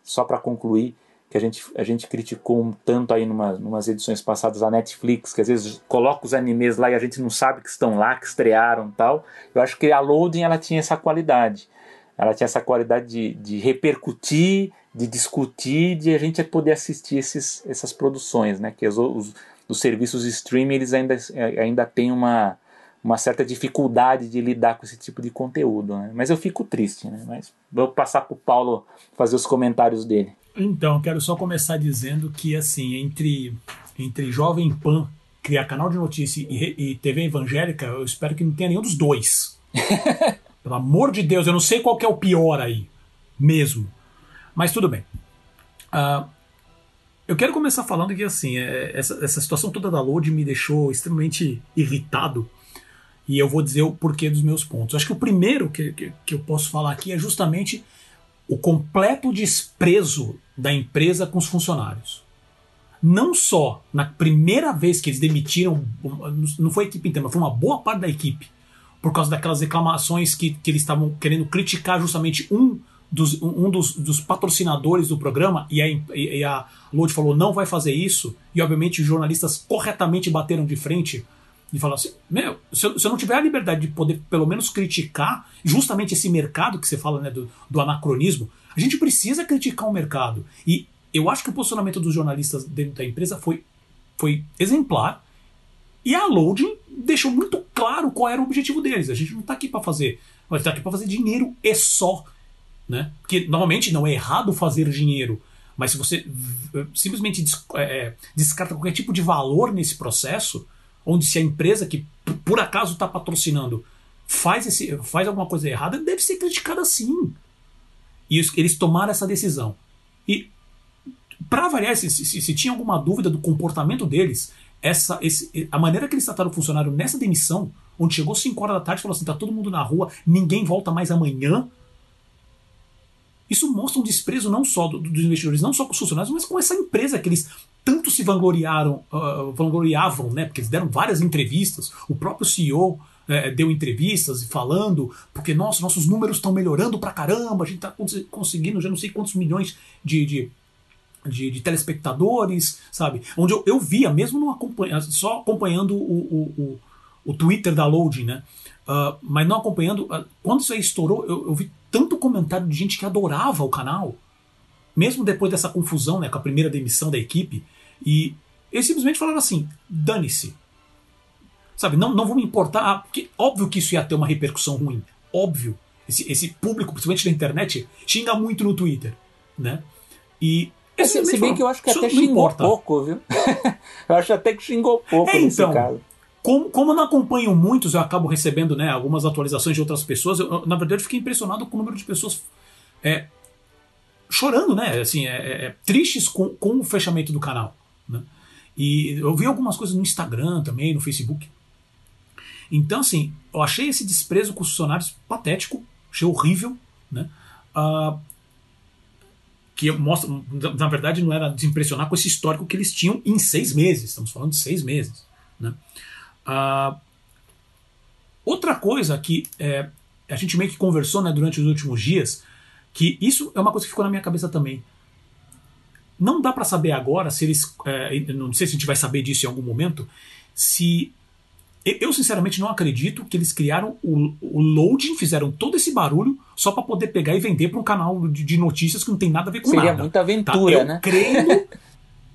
Só para concluir, que a gente, a gente criticou um tanto aí numa, numas edições passadas a Netflix, que às vezes coloca os animes lá e a gente não sabe que estão lá, que estrearam tal. Eu acho que a Loading ela tinha essa qualidade. Ela tinha essa qualidade de, de repercutir, de discutir, de a gente poder assistir esses, essas produções, né? Que os, os, os serviços streaming eles ainda, ainda têm uma, uma certa dificuldade de lidar com esse tipo de conteúdo. Né? Mas eu fico triste, né? Mas vou passar para o Paulo fazer os comentários dele. Então, quero só começar dizendo que, assim, entre, entre Jovem Pan, criar canal de notícia e, e TV evangélica, eu espero que não tenha nenhum dos dois. Pelo amor de Deus, eu não sei qual é o pior aí, mesmo. Mas tudo bem. Uh, eu quero começar falando que, assim, é, essa, essa situação toda da load me deixou extremamente irritado e eu vou dizer o porquê dos meus pontos. Acho que o primeiro que, que, que eu posso falar aqui é justamente o completo desprezo da empresa com os funcionários. Não só na primeira vez que eles demitiram, não foi a equipe inteira, mas foi uma boa parte da equipe, por causa daquelas reclamações que, que eles estavam querendo criticar justamente um dos, um dos, dos patrocinadores do programa, e a, e a Load falou não vai fazer isso, e obviamente os jornalistas corretamente bateram de frente e falar assim: meu, se eu, se eu, não tiver a liberdade de poder pelo menos criticar justamente esse mercado que você fala né, do, do anacronismo, a gente precisa criticar o mercado. E eu acho que o posicionamento dos jornalistas dentro da empresa foi, foi exemplar. E a Loading deixou muito claro qual era o objetivo deles. A gente não está aqui para fazer. A gente está aqui para fazer dinheiro e só. Né? Porque normalmente não é errado fazer dinheiro. Mas se você simplesmente é, descarta qualquer tipo de valor nesse processo, onde se a empresa que por acaso está patrocinando faz, esse, faz alguma coisa errada, deve ser criticada sim. E eles tomaram essa decisão. E para avaliar se, se, se, tinha alguma dúvida do comportamento deles, essa, esse, a maneira que eles trataram o funcionário nessa demissão, onde chegou 5 horas da tarde e falou assim: tá todo mundo na rua, ninguém volta mais amanhã. Isso mostra um desprezo não só do, dos investidores, não só com os funcionários, mas com essa empresa que eles tanto se vangloriaram, uh, vangloriavam, né? Porque eles deram várias entrevistas. O próprio CEO é, deu entrevistas falando, porque nossa, nossos números estão melhorando pra caramba, a gente está conseguindo já não sei quantos milhões de, de de, de, telespectadores, sabe? Onde eu, eu via, mesmo acompanha, só acompanhando o, o, o, o, Twitter da Loading, né? Uh, mas não acompanhando. Uh, quando isso aí estourou, eu, eu, vi tanto comentário de gente que adorava o canal, mesmo depois dessa confusão, né, com a primeira demissão da equipe, e eles simplesmente falaram assim: dane-se. Sabe, não, não vou me importar, porque óbvio que isso ia ter uma repercussão ruim. Óbvio. Esse, esse público, principalmente da internet, xinga muito no Twitter, né? E é, se, se bem que eu acho que até xingou importa. pouco, viu? eu acho até que xingou pouco é, nesse então, caso. Como, como eu não acompanho muitos, eu acabo recebendo né, algumas atualizações de outras pessoas. Eu, na verdade, fiquei impressionado com o número de pessoas é, chorando, né? Assim, é, é, é, tristes com, com o fechamento do canal. Né? E eu vi algumas coisas no Instagram também, no Facebook. Então, assim, eu achei esse desprezo com os funcionários patético, achei horrível, né? Uh, que mostra, na verdade, não era desimpressionar com esse histórico que eles tinham em seis meses. Estamos falando de seis meses. Né? Uh, outra coisa que é, a gente meio que conversou né, durante os últimos dias, que isso é uma coisa que ficou na minha cabeça também. Não dá para saber agora se eles. É, não sei se a gente vai saber disso em algum momento. Se. Eu, sinceramente, não acredito que eles criaram o, o loading, fizeram todo esse barulho só para poder pegar e vender para um canal de, de, notícias que não tem nada a ver com Seria nada. Seria muita aventura, tá? eu né? Creio.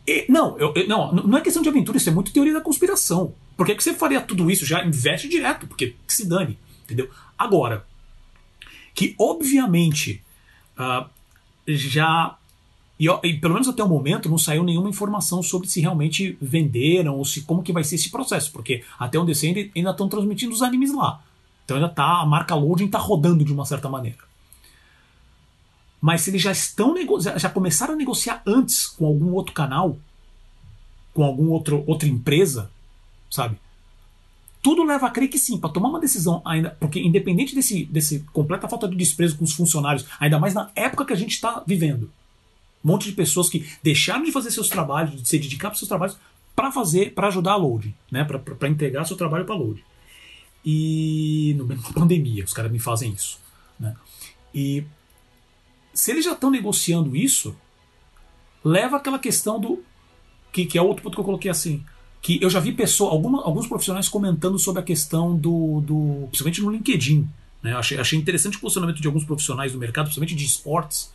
e, não, eu, eu, não, não é questão de aventura, isso é muito teoria da conspiração. Por que, que você faria tudo isso? Já investe direto, porque se dane. Entendeu? Agora, que obviamente uh, já e, e, pelo menos até o momento não saiu nenhuma informação sobre se realmente venderam ou se como que vai ser esse processo, porque até onde sei ainda estão transmitindo os animes lá. Então ainda tá a marca loading está rodando de uma certa maneira. Mas se eles já estão já começaram a negociar antes com algum outro canal, com algum outro outra empresa, sabe? Tudo leva a crer que sim, para tomar uma decisão ainda, porque independente desse, desse completa falta de desprezo com os funcionários, ainda mais na época que a gente está vivendo, um monte de pessoas que deixaram de fazer seus trabalhos, de se dedicar para seus trabalhos, para fazer, para ajudar a load, né? Para entregar seu trabalho para load. E no meio da pandemia, os caras me fazem isso, né? E se eles já estão negociando isso, leva aquela questão do que, que é outro ponto que eu coloquei assim, que eu já vi pessoas, alguma, alguns profissionais comentando sobre a questão do, do principalmente no LinkedIn, né? Achei, achei interessante o posicionamento de alguns profissionais do mercado, principalmente de esportes,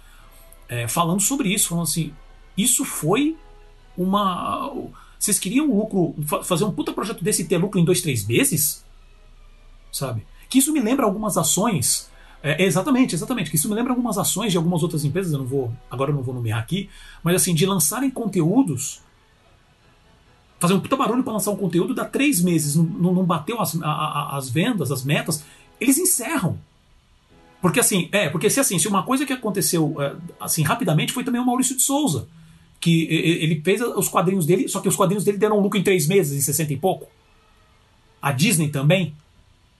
é, falando sobre isso, falando assim: isso foi uma. Vocês queriam lucro, fazer um puta projeto desse e ter lucro em dois, três meses? sabe? Que isso me lembra algumas ações. É, exatamente, exatamente. Isso me lembra algumas ações de algumas outras empresas, eu não vou. Agora eu não vou nomear aqui, mas assim, de lançarem conteúdos. Fazer um puta barulho para lançar um conteúdo, dá três meses, não, não bateu as, a, as vendas, as metas, eles encerram. Porque assim, é, porque se assim, se uma coisa que aconteceu é, assim rapidamente foi também o Maurício de Souza, que ele fez os quadrinhos dele, só que os quadrinhos dele deram lucro em três meses, em 60 e pouco. A Disney também,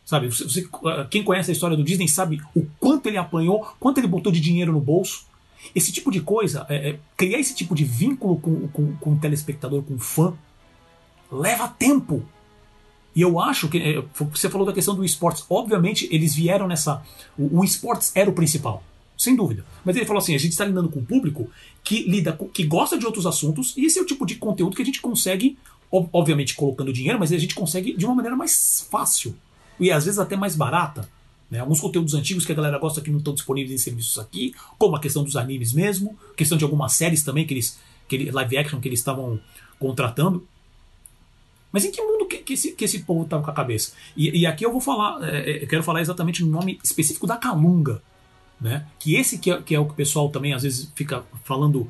sabe? Você, quem conhece a história do Disney sabe o quanto ele apanhou, quanto ele botou de dinheiro no bolso. Esse tipo de coisa, é, é, criar esse tipo de vínculo com, com, com o telespectador, com o fã, leva tempo. E eu acho que. É, você falou da questão do esportes. Obviamente, eles vieram nessa. O, o esportes era o principal. Sem dúvida. Mas ele falou assim: a gente está lidando com um público que lida com, que gosta de outros assuntos, e esse é o tipo de conteúdo que a gente consegue, obviamente colocando dinheiro, mas a gente consegue de uma maneira mais fácil. E às vezes até mais barata. Né? Alguns conteúdos antigos que a galera gosta que não estão disponíveis em serviços aqui, como a questão dos animes mesmo, questão de algumas séries também que eles. Que live action que eles estavam contratando. Mas em que mundo que, que, esse, que esse povo estava com a cabeça? E, e, aqui eu vou falar, é, é, eu quero falar exatamente no nome específico da Calunga. Né? Que esse que é, que é o que o pessoal também às vezes fica falando.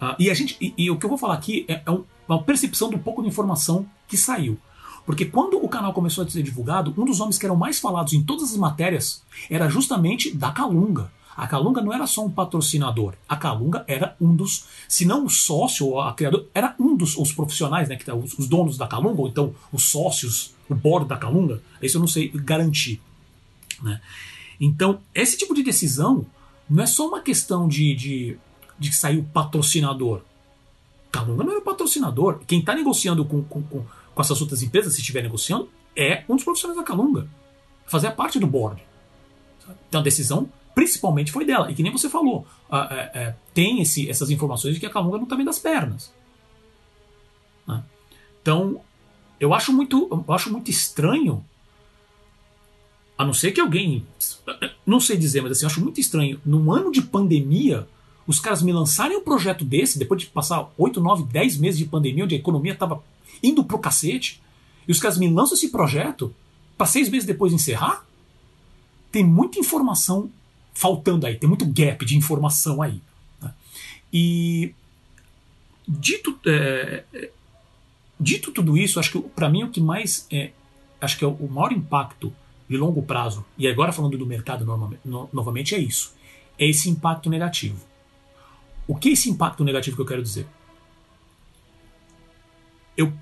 Uh, e a gente e, e, o que eu vou falar aqui é, é um, uma percepção do pouco de informação que saiu. Porque quando o canal começou a ser divulgado, um dos nomes que eram mais falados em todas as matérias era justamente da Calunga. A Calunga não era só um patrocinador. A Calunga era um dos, se não o sócio ou a criador, era um dos os profissionais, né, que tá, os, os donos da Calunga, ou então os sócios, o board da Calunga. Isso eu não sei garantir. Né? Então, esse tipo de decisão não é só uma questão de, de, de sair o patrocinador. Calunga não era patrocinador. Quem está negociando com, com, com, com essas outras empresas, se estiver negociando, é um dos profissionais da Calunga. Fazer parte do board. Então a decisão principalmente foi dela. E que nem você falou, tem esse, essas informações de que a Calunga não está bem das pernas. Né? Então, eu acho muito, eu acho muito estranho, a não ser que alguém, não sei dizer, mas assim, eu acho muito estranho, num ano de pandemia, os caras me lançarem um projeto desse, depois de passar 8, 9, 10 meses de pandemia, onde a economia estava indo pro cacete, e os caras me lançam esse projeto para seis meses depois encerrar, tem muita informação faltando aí, tem muito gap de informação aí. Né? E dito, é, dito tudo isso, acho que para mim o que mais é, acho que é o maior impacto de longo prazo, e agora falando do mercado no, novamente, é isso. É esse impacto negativo. O que é esse impacto negativo que eu quero dizer? Eu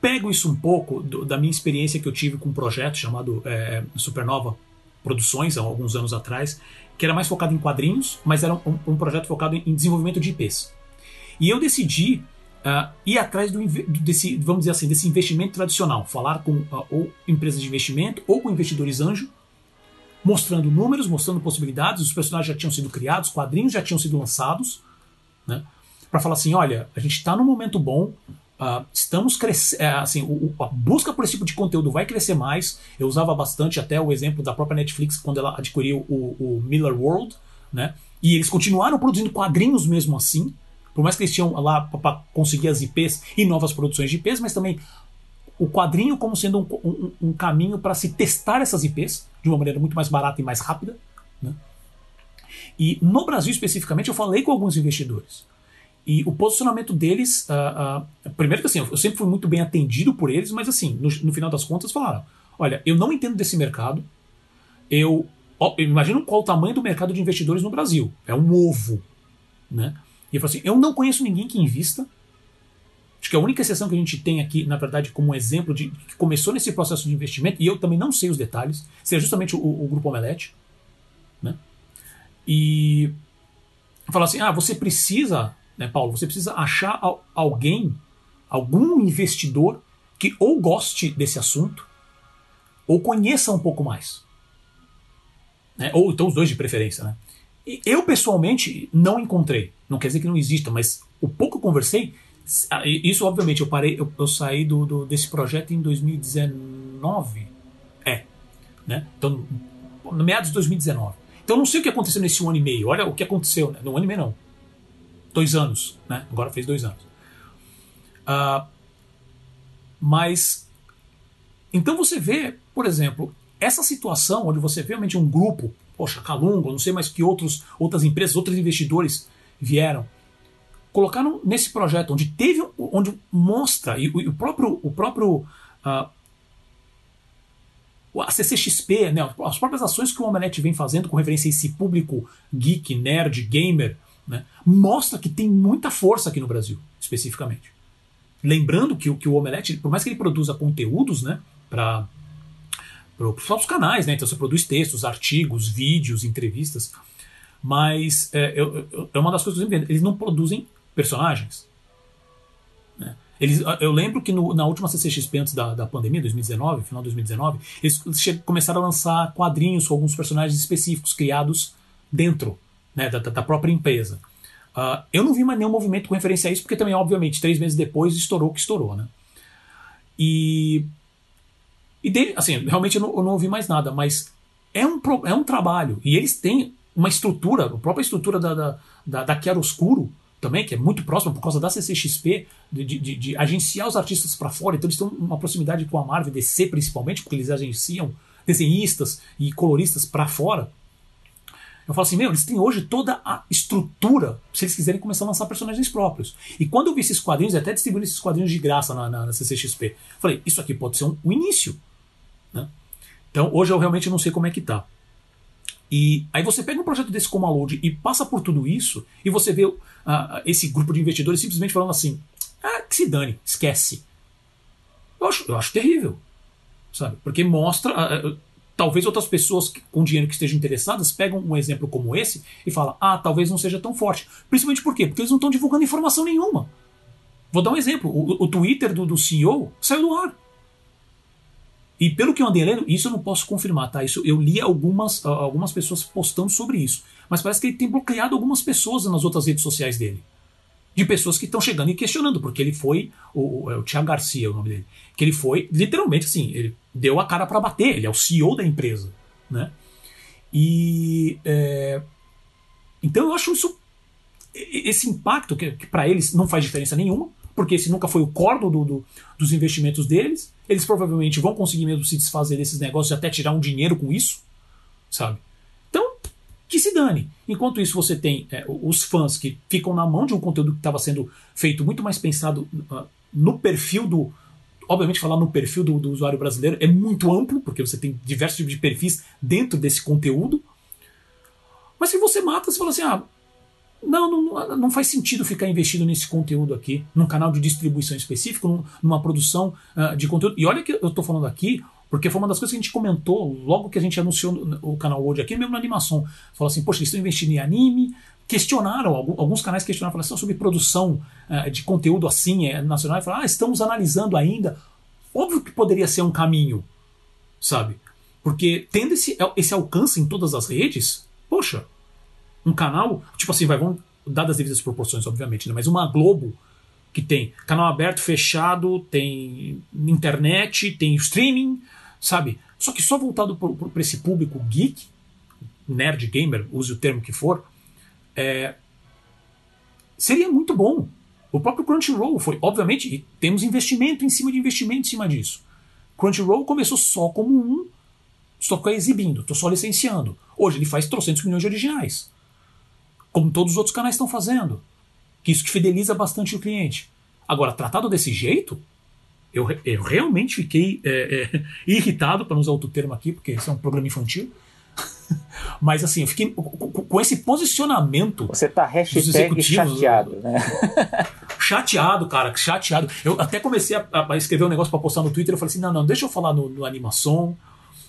pego isso um pouco do, da minha experiência que eu tive com um projeto chamado é, Supernova Produções, há alguns anos atrás, que era mais focado em quadrinhos, mas era um, um projeto focado em, desenvolvimento de IPs. E eu decidi uh, ir atrás do, desse, vamos dizer assim, desse investimento tradicional, falar com uh, ou empresas de investimento ou com investidores anjo, mostrando números, mostrando possibilidades, os personagens já tinham sido criados, quadrinhos já tinham sido lançados, né? Para falar assim, olha, a gente está num momento bom, Uh, estamos crescendo, é, assim, o, a busca por esse tipo de conteúdo vai crescer mais. Eu usava bastante até o exemplo da própria Netflix quando ela adquiriu o, o Miller World, né? E eles continuaram produzindo quadrinhos mesmo assim, por mais que eles tinham lá para conseguir as IPs e novas produções de IPs, mas também o quadrinho como sendo um, um, um caminho para se testar essas IPs de uma maneira muito mais barata e mais rápida. Né? E no Brasil especificamente eu falei com alguns investidores. E o posicionamento deles, uh, uh, primeiro que assim, eu sempre fui muito bem atendido por eles, mas assim, no, no final das contas falaram: olha, eu não entendo desse mercado, eu, ó, imagino qual o tamanho do mercado de investidores no Brasil, é um ovo, né? E eu falei assim: eu não conheço ninguém que invista. Acho que a única exceção que a gente tem aqui, na verdade, como um exemplo de que começou nesse processo de investimento, e eu também não sei os detalhes, seria justamente o, o Grupo Omelete. Né? E falar assim: ah, você precisa né, Paulo? Você precisa achar alguém, algum investidor que ou goste desse assunto ou conheça um pouco mais. Né? Ou então os dois de preferência. Né? E eu, pessoalmente, não encontrei. Não quer dizer que não exista, mas o pouco que conversei, isso obviamente eu parei, eu, eu saí do, do, desse projeto em 2019. É. Né? Então, no meados de 2019. Então eu não sei o que aconteceu nesse um ano e meio. Olha o que aconteceu, né? No ano e meio não dois anos, né? Agora fez dois anos. Uh, mas então você vê, por exemplo, essa situação onde você vê realmente um grupo, poxa, Calunga, não sei mais que outros, outras empresas, outros investidores vieram, colocaram nesse projeto onde teve, onde mostra, e, o próprio, o próprio uh, a CCXP, né, as próprias ações que o Omelete vem fazendo com referência a esse público geek, nerd, gamer, né, mostra que tem muita força aqui no Brasil, especificamente. Lembrando que, que o Omelete, por mais que ele produza conteúdos né, para os canais, né, então você produz textos, artigos, vídeos, entrevistas, mas é, eu, é uma das coisas que eu eles não produzem personagens. Né? Eles, eu lembro que no, na última CCXP antes da, da pandemia, 2019, final de 2019, eles começaram a lançar quadrinhos com alguns personagens específicos criados dentro né, da, da, própria empresa. Uh, eu não vi mais nenhum movimento com referência a isso, porque também, obviamente, três meses depois estourou o que estourou. Né? E, e dele, assim, realmente eu não, eu não ouvi mais nada, mas é um, é um trabalho. E eles têm uma estrutura, a própria estrutura da, da, da, da Chiaroscuro, também, que é muito próximo por causa da CCXP, de, de, de agenciar os artistas para fora. Então eles têm uma proximidade com a Marvel DC, principalmente, porque eles agenciam desenhistas e coloristas para fora. Eu falo assim, meu, eles têm hoje toda a estrutura se eles quiserem começar a lançar personagens próprios. E quando eu vi esses quadrinhos, até distribuindo esses quadrinhos de graça na, na, na CCXP, falei, isso aqui pode ser um, um início. Né? Então hoje eu realmente não sei como é que tá. E aí você pega um projeto desse como a Load e passa por tudo isso, e você vê uh, esse grupo de investidores simplesmente falando assim: ah, que se dane, esquece. Eu acho, eu acho terrível. Sabe? Porque mostra. Uh, talvez outras pessoas com dinheiro que estejam interessadas pegam um exemplo como esse e falam: ah, talvez não seja tão forte. Principalmente por quê? Porque eles não estão divulgando informação nenhuma. Vou dar um exemplo: o, o Twitter do, do CEO saiu do ar. E pelo que eu andei lendo, isso eu não posso confirmar, tá? Isso eu li algumas, algumas pessoas postando sobre isso. Mas parece que ele tem bloqueado algumas pessoas nas outras redes sociais dele. De pessoas que estão chegando e questionando, porque ele foi. O, é o Tiago Garcia, o nome dele. Que ele foi, literalmente, assim, ele deu a cara para bater, ele é o CEO da empresa. Né? E. É, então eu acho isso. Esse impacto, que, que para eles não faz diferença nenhuma, porque esse nunca foi o cordo do, do, dos investimentos deles. Eles provavelmente vão conseguir mesmo se desfazer desses negócios e até tirar um dinheiro com isso, sabe? Que se dane. Enquanto isso, você tem é, os fãs que ficam na mão de um conteúdo que estava sendo feito muito mais pensado uh, no perfil do. Obviamente, falar no perfil do, do usuário brasileiro é muito amplo, porque você tem diversos tipos de perfis dentro desse conteúdo. Mas se você mata, você fala assim: ah, não, não, não, faz sentido ficar investido nesse conteúdo aqui, num canal de distribuição específico, numa produção uh, de conteúdo. E olha que eu estou falando aqui, porque foi uma das coisas que a gente comentou logo que a gente anunciou o canal hoje aqui, mesmo na animação. Falou assim, poxa, eles estão investindo em anime. Questionaram, alguns canais questionaram, falaram assim, sobre produção uh, de conteúdo assim, é, nacional. E falaram, ah, estamos analisando ainda. Óbvio que poderia ser um caminho, sabe? Porque tendo esse, esse alcance em todas as redes, poxa, um canal, tipo assim, vai, vamos dadas as devidas proporções, obviamente, né? mas uma Globo que tem canal aberto, fechado, tem internet, tem streaming, sabe? Só que só voltado para esse público geek, nerd gamer, use o termo que for, é, seria muito bom. O próprio Crunchyroll foi, obviamente, e temos investimento em cima de investimento em cima disso. Crunchyroll começou só como um, só exibindo, estou só licenciando. Hoje ele faz trocentos milhões de originais como todos os outros canais estão fazendo. Que isso que fideliza bastante o cliente. Agora, tratado desse jeito, eu, eu realmente fiquei é, é, irritado, para não usar outro termo aqui, porque esse é um programa infantil. Mas assim, eu fiquei com, esse posicionamento. Você tá hashtag chateado, né? chateado, cara, chateado. Eu até comecei a, a escrever um negócio para postar no Twitter. Eu falei assim: não, não, deixa eu falar no, no animação,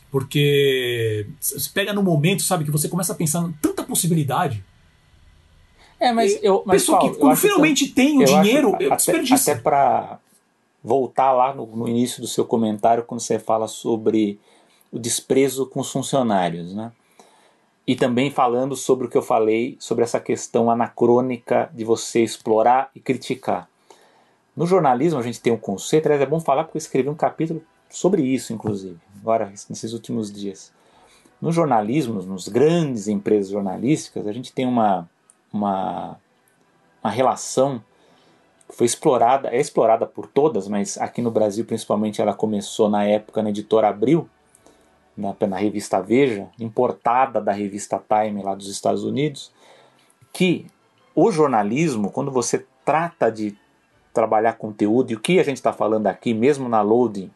porque você pega no momento, sabe, que você começa a pensar em tanta possibilidade. É, mas e eu. Mas, pessoa Paulo, que quando finalmente que, tem o dinheiro, acho, desperdiça. Até, até para voltar lá no, no, início do seu comentário, quando você fala sobre o desprezo com os funcionários, né? E também falando sobre o que eu falei sobre essa questão anacrônica de você explorar e criticar. No jornalismo a gente tem um conceito, aliás, é bom falar porque eu escrevi um capítulo sobre isso, inclusive, agora nesses últimos dias. No jornalismo, nos grandes empresas jornalísticas, a gente tem uma uma, uma relação foi explorada, é explorada por todas, mas aqui no Brasil principalmente ela começou na época na editora Abril, na, na revista Veja, importada da revista Time lá dos Estados Unidos, que o jornalismo, quando você trata de trabalhar conteúdo, e o que a gente está falando aqui, mesmo na loading,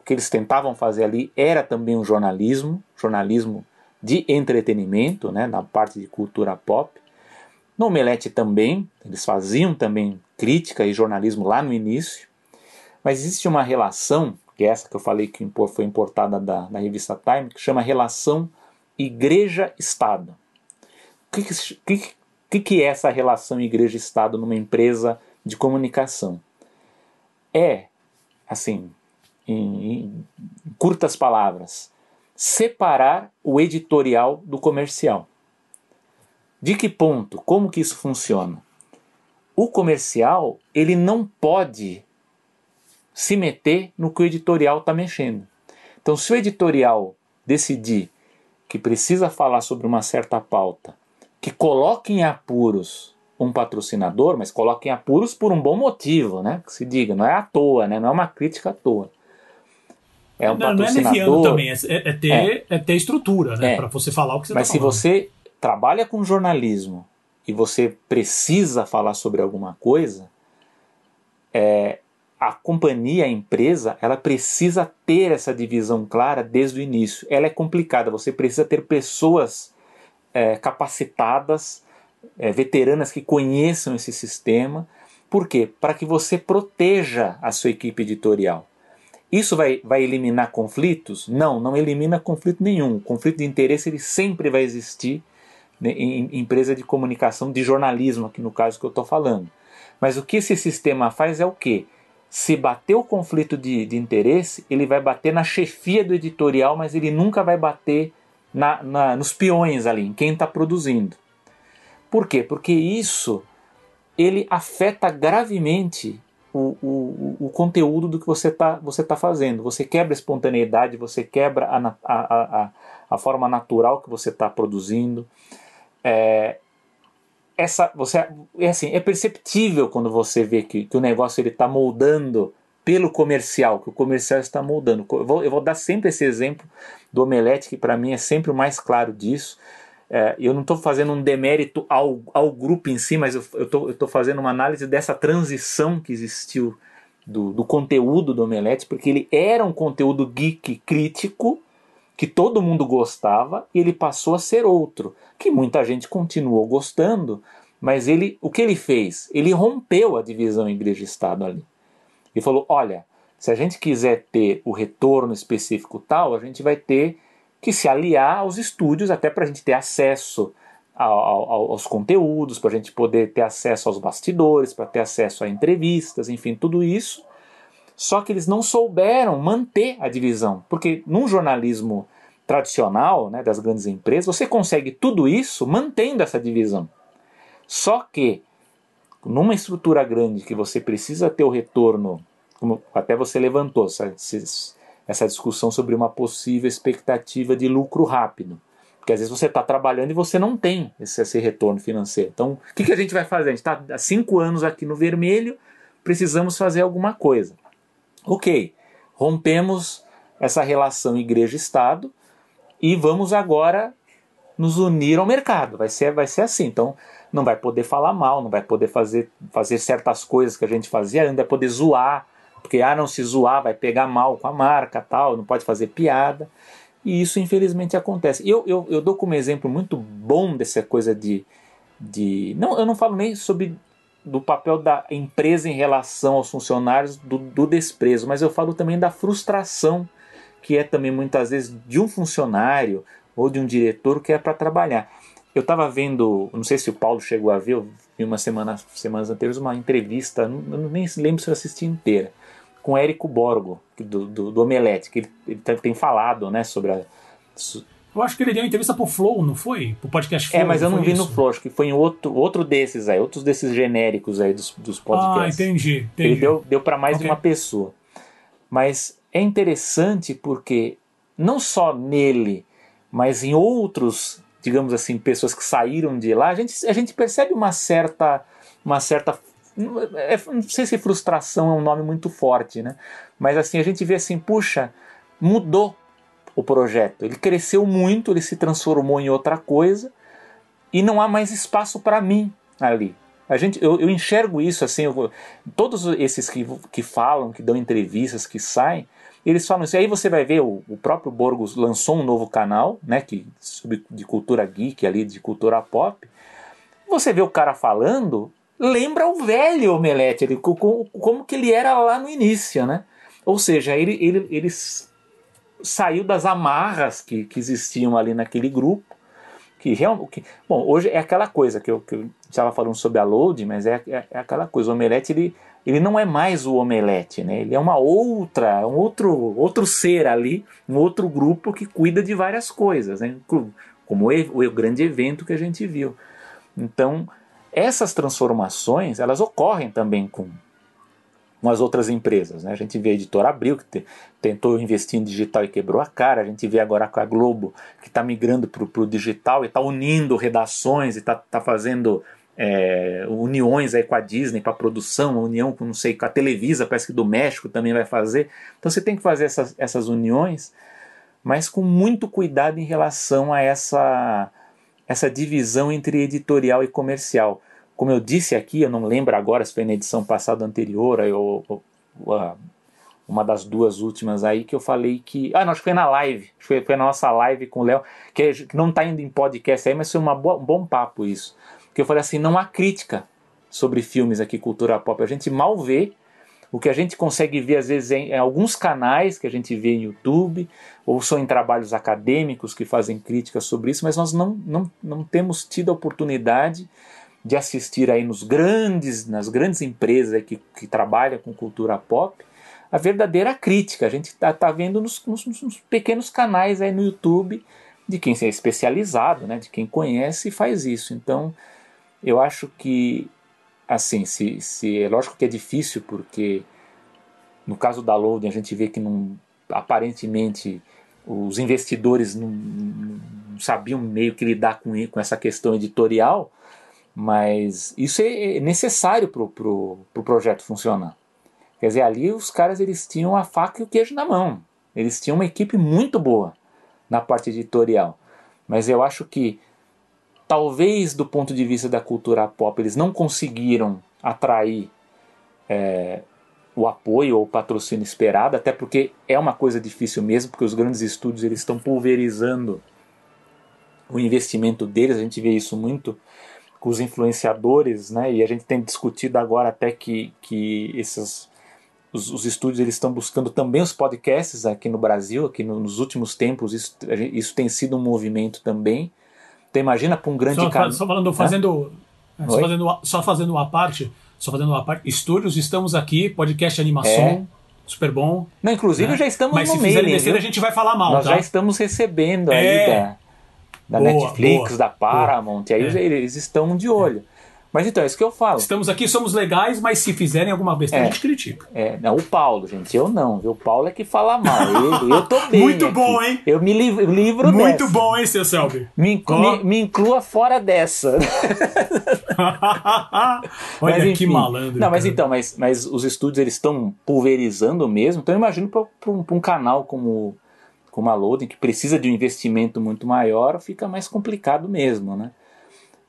o que eles tentavam fazer ali era também um jornalismo, jornalismo de entretenimento, né, na parte de cultura pop. No Omelete também, eles faziam também crítica e jornalismo lá no início, mas existe uma relação, que é essa que eu falei que foi importada da, da revista Time, que chama relação igreja-estado. O que, que, que, que é essa relação igreja-estado numa empresa de comunicação? É, assim, em, em curtas palavras, separar o editorial do comercial. De que ponto? Como que isso funciona? O comercial ele não pode se meter no que o editorial está mexendo. Então, se o editorial decidir que precisa falar sobre uma certa pauta, que coloque em apuros um patrocinador, mas coloque em apuros por um bom motivo, né? Que se diga, não é à toa, né? Não é uma crítica à toa. É um não, patrocinador. Não é também, é, é, ter, é. é ter estrutura, né? É. Para você falar o que você Mas tá se você trabalha com jornalismo e você precisa falar sobre alguma coisa, é, a companhia, a empresa, ela precisa ter essa divisão clara desde o início. Ela é complicada, você precisa ter pessoas é, capacitadas, é, veteranas que conheçam esse sistema. Por quê? Para que você proteja a sua equipe editorial. Isso vai, vai eliminar conflitos? Não, não elimina conflito nenhum. O conflito de interesse ele sempre vai existir em, em empresa de comunicação, de jornalismo, aqui no caso que eu estou falando. Mas o que esse sistema faz é o quê? se bater o conflito de, de interesse, ele vai bater na chefia do editorial, mas ele nunca vai bater na, na, nos peões ali, em quem está produzindo. Por quê? Porque isso ele afeta gravemente o, o, o conteúdo do que você está você tá fazendo. Você quebra a espontaneidade, você quebra a, a, a, a forma natural que você está produzindo. É, essa você é assim é perceptível quando você vê que, que o negócio ele está moldando pelo comercial que o comercial está moldando. Eu vou, eu vou dar sempre esse exemplo do omelete que para mim é sempre o mais claro disso. É, eu não estou fazendo um demérito ao, ao grupo em si mas eu estou fazendo uma análise dessa transição que existiu do, do conteúdo do omelete porque ele era um conteúdo geek crítico que todo mundo gostava e ele passou a ser outro, que muita gente continuou gostando, mas ele, o que ele fez? Ele rompeu a divisão igreja-estado ali. E falou: olha, se a gente quiser ter o retorno específico tal, a gente vai ter que se aliar aos estúdios até para a gente ter acesso ao, ao, aos conteúdos, para a gente poder ter acesso aos bastidores, para ter acesso a entrevistas, enfim, tudo isso. Só que eles não souberam manter a divisão, porque num jornalismo tradicional né, das grandes empresas, você consegue tudo isso mantendo essa divisão. Só que numa estrutura grande que você precisa ter o retorno, como até você levantou essa, discussão sobre uma possível expectativa de lucro rápido. Porque às vezes você está trabalhando e você não tem esse, esse retorno financeiro. Então, o que, que a gente vai fazer? A gente está há cinco anos aqui no vermelho, precisamos fazer alguma coisa. Ok, rompemos essa relação igreja-estado e vamos agora nos unir ao mercado. Vai ser, vai ser assim. Então, não vai poder falar mal, não vai poder fazer, fazer certas coisas que a gente fazia, não vai poder zoar, porque ah, não se zoar vai pegar mal com a marca, tal, não pode fazer piada. E isso infelizmente acontece. Eu, eu, eu dou como exemplo muito bom dessa coisa de, de. Não, eu não falo nem sobre do papel da empresa em relação aos funcionários, do, do desprezo, mas eu falo também da frustração que é também muitas vezes de um funcionário ou de um diretor que é para trabalhar. Eu estava vendo, não sei se o Paulo chegou a ver, eu vi umas semanas, semanas anteriores uma entrevista, não, nem lembro se eu assisti inteira, com Érico Borgo, do, do, do Omelete, que ele, ele, tem falado né, sobre a. Eu acho que ele deu uma entrevista pro Flow, não foi? Pro podcast Flow. É, mas eu não vi isso? no Flow, acho que foi em outro, outro desses aí, outros desses genéricos aí dos, dos podcasts. Ah, entendi, entendi. Ele deu, deu para mais okay. de uma pessoa. Mas é interessante porque não só nele, mas em outros, digamos assim, pessoas que saíram de lá, a gente, a gente percebe uma certa, uma certa é, não sei se frustração é um nome muito forte, né? Mas assim, a gente vê assim, puxa, mudou. O projeto. Ele cresceu muito, ele se transformou em outra coisa e não há mais espaço para mim ali. A gente, eu, eu enxergo isso assim, eu, todos esses que, que falam, que dão entrevistas, que saem, eles falam isso. Aí você vai ver, o, o próprio Borgos lançou um novo canal, né, que, de cultura geek ali, de cultura pop. Você vê o cara falando, lembra o velho Omelete, ele, como, como que ele era lá no início, né? Ou seja, ele, ele, ele saiu das amarras que, que existiam ali naquele grupo que realmente. Bom, hoje é aquela coisa que eu, que eu estava falando sobre a load, mas é, é, é, aquela coisa. O omelete ele, ele não é mais o omelete, né? Ele é uma outra, um outro, outro ser ali, um outro grupo que cuida de várias coisas, né? Como o, o grande evento que a gente viu. Então, essas transformações elas ocorrem também com com as outras empresas. Né? A gente vê a editora Abril, que te, tentou investir em digital e quebrou a cara. A gente vê agora com a Globo, que está migrando para o digital e está unindo redações e está tá fazendo é, uniões aí com a Disney para produção, união com, não sei, com a Televisa, parece que do México também vai fazer. Então você tem que fazer essas, essas uniões, mas com muito cuidado em relação a essa, essa divisão entre editorial e comercial como eu disse aqui, eu não lembro agora se foi na edição passada anterior, ou, ou, uma das duas últimas aí, que eu falei que. Ah, não, acho que foi na live. Foi, na nossa live com o Léo, que, não está indo em podcast aí, mas foi uma boa, um bom papo isso. Que eu falei assim: não há crítica sobre filmes aqui, cultura pop. A gente mal vê. O que a gente consegue ver, às vezes, em, em alguns canais que a gente vê em YouTube, ou são em trabalhos acadêmicos que fazem críticas sobre isso, mas nós não, não, não temos tido a oportunidade de assistir aí nos grandes, nas grandes empresas que, que trabalham com cultura pop, a verdadeira crítica. A gente está tá vendo nos, nos, nos, pequenos canais aí no YouTube de quem é especializado, né, de quem conhece e faz isso. Então, eu acho que, assim, se, se é lógico que é difícil, porque no caso da Loading a gente vê que não, aparentemente os investidores não, não sabiam meio que lidar com, com essa questão editorial, mas isso é necessário para o pro, pro projeto funcionar. Quer dizer, ali os caras eles tinham a faca e o queijo na mão. Eles tinham uma equipe muito boa na parte editorial. Mas eu acho que talvez do ponto de vista da cultura pop eles não conseguiram atrair é, o apoio ou o patrocínio esperado, até porque é uma coisa difícil mesmo, porque os grandes estúdios eles estão pulverizando o investimento deles, a gente vê isso muito com os influenciadores, né? E a gente tem discutido agora até que, que esses os, os estúdios eles estão buscando também os podcasts aqui no Brasil, aqui no, nos últimos tempos isso, isso tem sido um movimento também. Então imagina para um grande canal. Só falando, fazendo, é, só fazendo, só fazendo uma parte, só fazendo uma parte. Estúdios, estamos aqui, podcast animação. É. Super bom. Não, inclusive né? já estamos Mas no meio. Mas se besteira, a gente vai falar mal. Nós tá? já estamos recebendo é. Da, boa, Netflix, boa, da Paramount, boa. e aí é. eles estão de olho. Mas então, é isso que eu falo. Estamos aqui, somos legais, mas se fizerem alguma besteira, é, a gente critica. É, não, o Paulo, gente, eu não, viu? O Paulo é que fala mal. Eu, eu tô bem. Muito aqui. bom, hein? Eu me livro, livro Muito dessa. bom, hein, seu Selby? Me, inclu, oh. me, me, inclua fora dessa. Olha mas, enfim, que malandro. Não, mas então, mas, mas os estúdios eles estão pulverizando mesmo. Então eu imagino para um, um canal como como a Loading, que precisa de um investimento muito maior, fica mais complicado mesmo, né?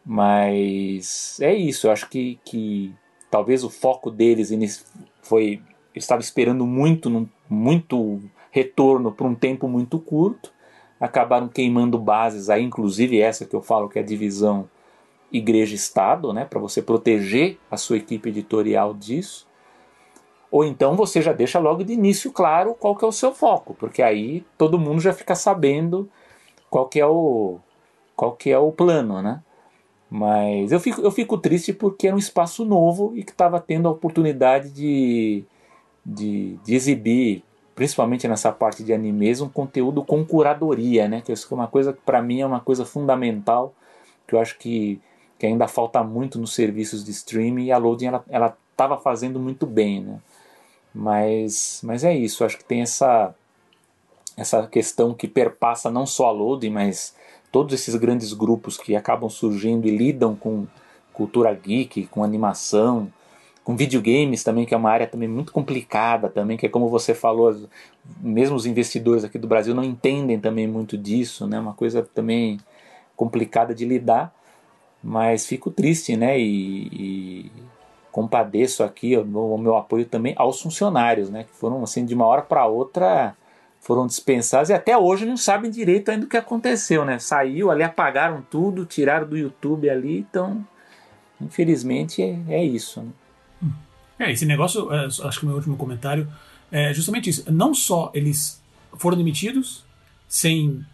Mas é isso, eu acho que, que talvez o foco deles foi. estava esperando muito, muito retorno por um tempo muito curto, acabaram queimando bases aí, inclusive essa que eu falo que é a divisão igreja-estado, né, para você proteger a sua equipe editorial disso. Ou então você já deixa logo de início claro qual que é o seu foco, porque aí todo mundo já fica sabendo qual que é o, qual que é o plano, né? Mas eu fico, eu fico triste porque era um espaço novo e que estava tendo a oportunidade de, de, de, exibir, principalmente nessa parte de animes, um conteúdo com curadoria, né? Que é uma coisa que para mim é uma coisa fundamental, que eu acho que, que ainda falta muito nos serviços de streaming e a Loading ela estava fazendo muito bem, né? Mas, mas é isso, acho que tem essa, essa questão que perpassa não só a Loading, mas todos esses grandes grupos que acabam surgindo e lidam com cultura geek, com animação, com videogames também, que é uma área também muito complicada também, que é como você falou, mesmo os investidores aqui do Brasil não entendem também muito disso, né? Uma coisa também complicada de lidar, mas fico triste, né? E, e compadeço aqui o meu, o meu, apoio também aos funcionários, né? Que foram assim de uma hora para outra foram dispensados e até hoje não sabem direito ainda o que aconteceu, né? Saiu ali, apagaram tudo, tiraram do YouTube ali, então infelizmente é, é isso. Né? É, esse negócio, é, acho que o meu último comentário é justamente isso. Não só eles foram demitidos sem,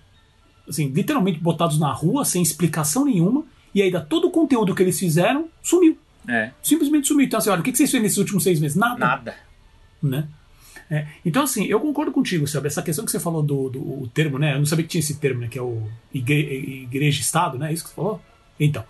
assim, literalmente botados na rua, sem explicação nenhuma, e ainda todo o conteúdo que eles fizeram sumiu. É. Simplesmente sumiu. Então, assim, olha, o que vocês fez nesses últimos seis meses? Nada. Nada. Né? É, então, assim, eu concordo contigo, sabe? Essa questão que você falou do, do o termo, né? Eu não sabia que tinha esse termo, né? Que é o igre, igreja-estado, né? É isso que você falou? Então,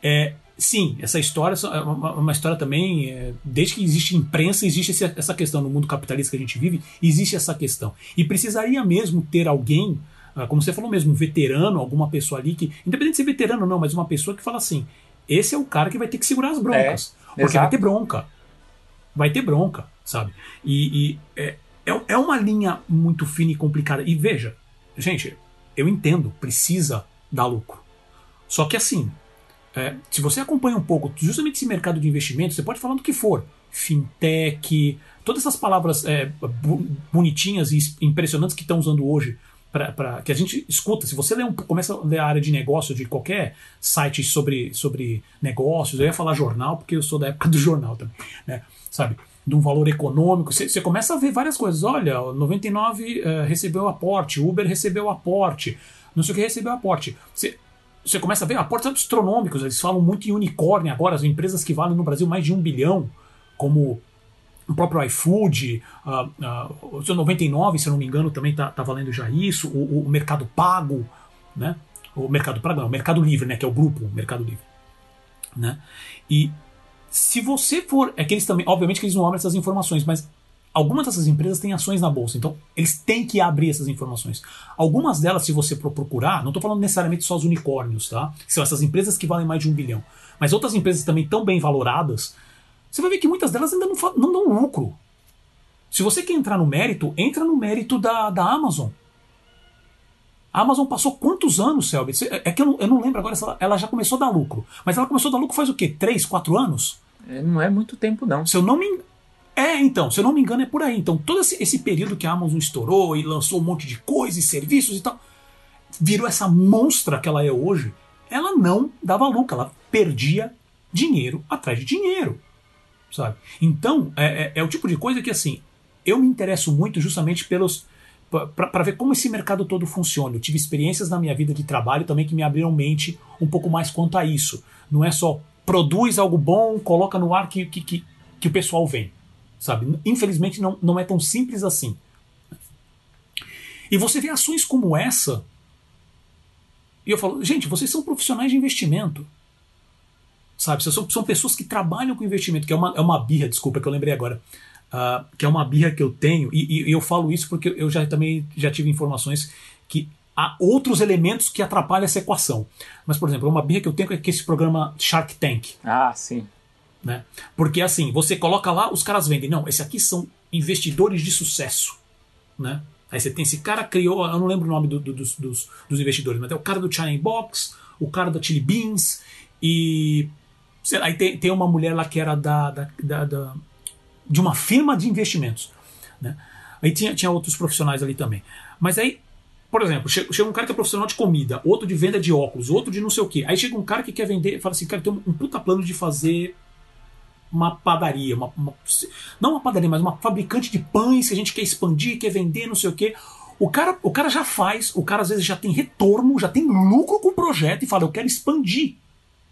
é, sim, essa história é uma, uma história também. É, desde que existe imprensa, existe esse, essa questão no mundo capitalista que a gente vive, existe essa questão. E precisaria mesmo ter alguém, ah, como você falou mesmo, um veterano, alguma pessoa ali que, independente de ser veterano ou não, mas uma pessoa que fala assim: esse é o cara que vai ter que segurar as broncas. É, porque exato. vai ter bronca. Vai ter bronca sabe? E, e é, é, é uma linha muito fina e complicada. E veja, gente, eu entendo, precisa dar lucro. Só que assim, é, se você acompanha um pouco justamente esse mercado de investimento, você pode falar do que for. Fintech, todas essas palavras é, bonitinhas e impressionantes que estão usando hoje, pra, pra, que a gente escuta. Se você um, começa a ler a área de negócio de qualquer site sobre, sobre negócios, eu ia falar jornal, porque eu sou da época do jornal também, né? Sabe? de um valor econômico, você começa a ver várias coisas. Olha, 99 uh, eh, recebeu aporte, Uber recebeu aporte, não sei o que recebeu aporte. Você começa a ver aportes astronômicos, eles falam muito em unicórnio agora, as empresas que valem no Brasil mais de um bilhão, como o próprio iFood, uh, uh, o 99, se eu não me engano, também está tá valendo já isso, o, o, Mercado Pago, né? O Mercado Pago, o Mercado Livre, né? Que é o grupo Mercado Livre, né? E se você for. É que eles também. Obviamente que eles não abrem essas informações, mas algumas dessas empresas têm ações na bolsa, então eles têm que abrir essas informações. Algumas delas, se você procurar, não estou falando necessariamente só os unicórnios, tá? São essas empresas que valem mais de um bilhão. Mas outras empresas também tão bem valoradas, você vai ver que muitas delas ainda não, não dão lucro. Se você quer entrar no mérito, entra no mérito da, da Amazon. A Amazon passou quantos anos, Selby? É que eu não, eu não lembro agora se ela, ela, já começou a dar lucro. Mas ela começou a dar lucro faz o quê? Três, quatro anos? É, não é muito tempo, não. Se eu não me É, então, se eu não me engano, é por aí. Então, todo esse, esse período que a Amazon estourou e lançou um monte de coisas e serviços e tal, virou essa monstra que ela é hoje, ela não dava lucro, ela perdia dinheiro atrás de dinheiro. Sabe? Então, é, é, é o tipo de coisa que, assim, eu me interesso muito justamente pelos para ver como esse mercado todo funciona. Eu tive experiências na minha vida de trabalho também que me abriram mente um pouco mais quanto a isso. Não é só produz algo bom, coloca no ar que, que, que, que o pessoal vem. Sabe? Infelizmente não, não é tão simples assim. E você vê ações como essa, e eu falo, gente, vocês são profissionais de investimento. Sabe? São, são pessoas que trabalham com investimento, que é uma, é uma birra, desculpa, que eu lembrei agora uh, que é uma birra que eu tenho, e, e, eu falo isso porque eu já também já tive informações que há outros elementos que atrapalham essa equação. Mas, por exemplo, uma birra que eu tenho é que esse programa Shark Tank. Ah, sim. Né? Porque assim, você coloca lá, os caras vendem. Não, esse aqui são investidores de sucesso. Né? Aí você tem esse cara criou, eu não lembro o nome do, do, dos, dos, dos, investidores, mas é o cara do China Box, o cara da Chili Beans e lá, aí tem, tem uma mulher lá que era da, da, da, da de uma firma de investimentos. Né? Aí tinha, tinha outros profissionais ali também. Mas aí, por exemplo, chega, chega, um cara que é profissional de comida, outro de venda de óculos, outro de não sei o quê. Aí chega um cara que quer vender, fala assim, cara, tem um, um puta plano de fazer uma padaria, uma, uma, não uma padaria, mas uma fabricante de pães que a gente quer expandir, quer vender, não sei o quê. O cara, o cara já faz, o cara às vezes já tem retorno, já tem lucro com o projeto e fala, eu quero expandir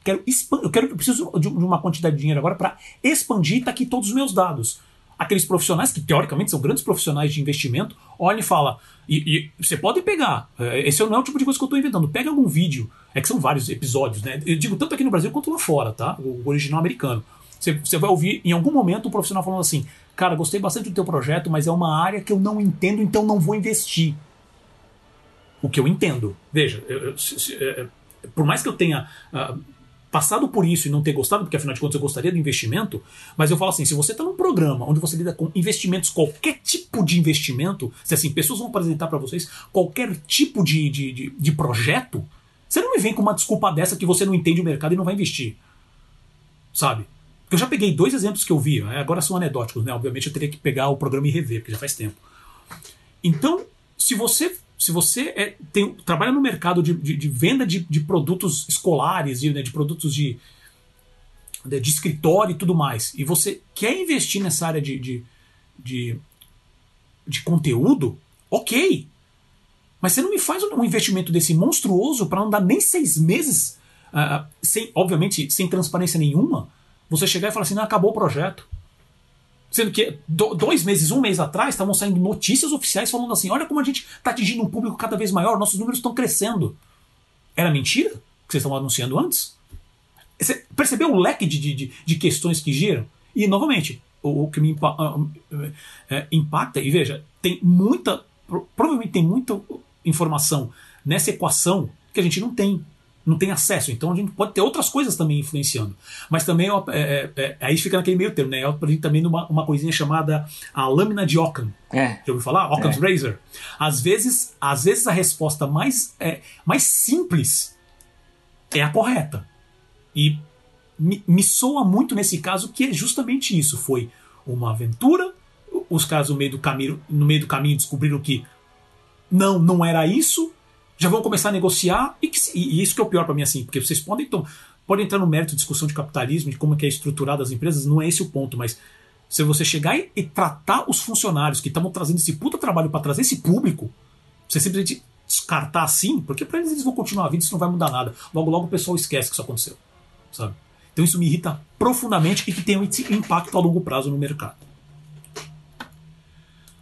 quero eu quero eu preciso de uma quantidade de dinheiro agora para expandir, tá aqui todos os meus dados. Aqueles profissionais que teoricamente são grandes profissionais de investimento, olha e fala, e, e você pode pegar, é, esse não é o tipo de coisa que eu estou inventando, pega algum vídeo, é que são vários episódios, né? Eu digo tanto aqui no Brasil quanto lá fora, tá? O original americano. Você, você vai ouvir em algum momento um profissional falando assim, cara, gostei bastante do teu projeto, mas é uma área que eu não entendo, então não vou investir. O que eu entendo. Veja, eu, eu, se, se, é, por mais que eu tenha uh, passado por isso e não ter gostado, porque afinal de contas eu gostaria do investimento, mas eu falo assim: se você está num programa onde você lida com investimentos, qualquer tipo de investimento, se assim, pessoas vão apresentar para vocês qualquer tipo de, de, de, de projeto, você não me vem com uma desculpa dessa que você não entende o mercado e não vai investir. Sabe? Porque eu já peguei dois exemplos que eu vi, né? agora são anedóticos, né? Obviamente eu teria que pegar o programa e rever, porque já faz tempo. Então, se você se você é, tem, trabalha no mercado de, de, de venda de, de, produtos escolares, de, né, de produtos de, escritório e tudo mais, e você quer investir nessa área de, de, de, de conteúdo, ok. Mas você não me faz um investimento desse monstruoso para não dar nem seis meses, uh, sem, obviamente, sem transparência nenhuma, você chegar e falar assim, não, acabou o projeto. Sendo que dois meses, um mês atrás, estavam saindo notícias oficiais falando assim: olha como a gente está atingindo um público cada vez maior, nossos números estão crescendo. Era mentira que vocês estavam anunciando antes? Você percebeu o leque de, de, de questões que giram? E, novamente, o, o que me é, impacta, e veja, tem muita. Provavelmente tem muita informação nessa equação que a gente não tem não tem acesso. Então a gente pode ter outras coisas também influenciando. Mas também, é, é, é, aí fica naquele meio termo, né? Eu aprendi também numa, uma coisinha chamada a lâmina de Ockham. É. Já ouviu falar? Occam's é. Razor. Às vezes, às vezes a resposta mais, é, mais simples é a correta. E me, me soa muito nesse caso que é justamente isso. Foi uma aventura, os caras no meio do caminho, no meio do caminho descobriram que não, não era isso, já vão começar a negociar, e, que, e isso que é o pior para mim, assim, porque vocês podem, então, podem entrar no mérito de discussão de capitalismo, de como é é estruturado as empresas, não é esse o ponto, mas se você chegar e, e tratar os funcionários que estavam trazendo esse puta trabalho para trazer esse público, você simplesmente descartar assim, porque para eles eles vão continuar vida, isso não vai mudar nada. Logo, logo o pessoal esquece que isso aconteceu, sabe? Então isso me irrita profundamente e que tem um impacto a longo prazo no mercado.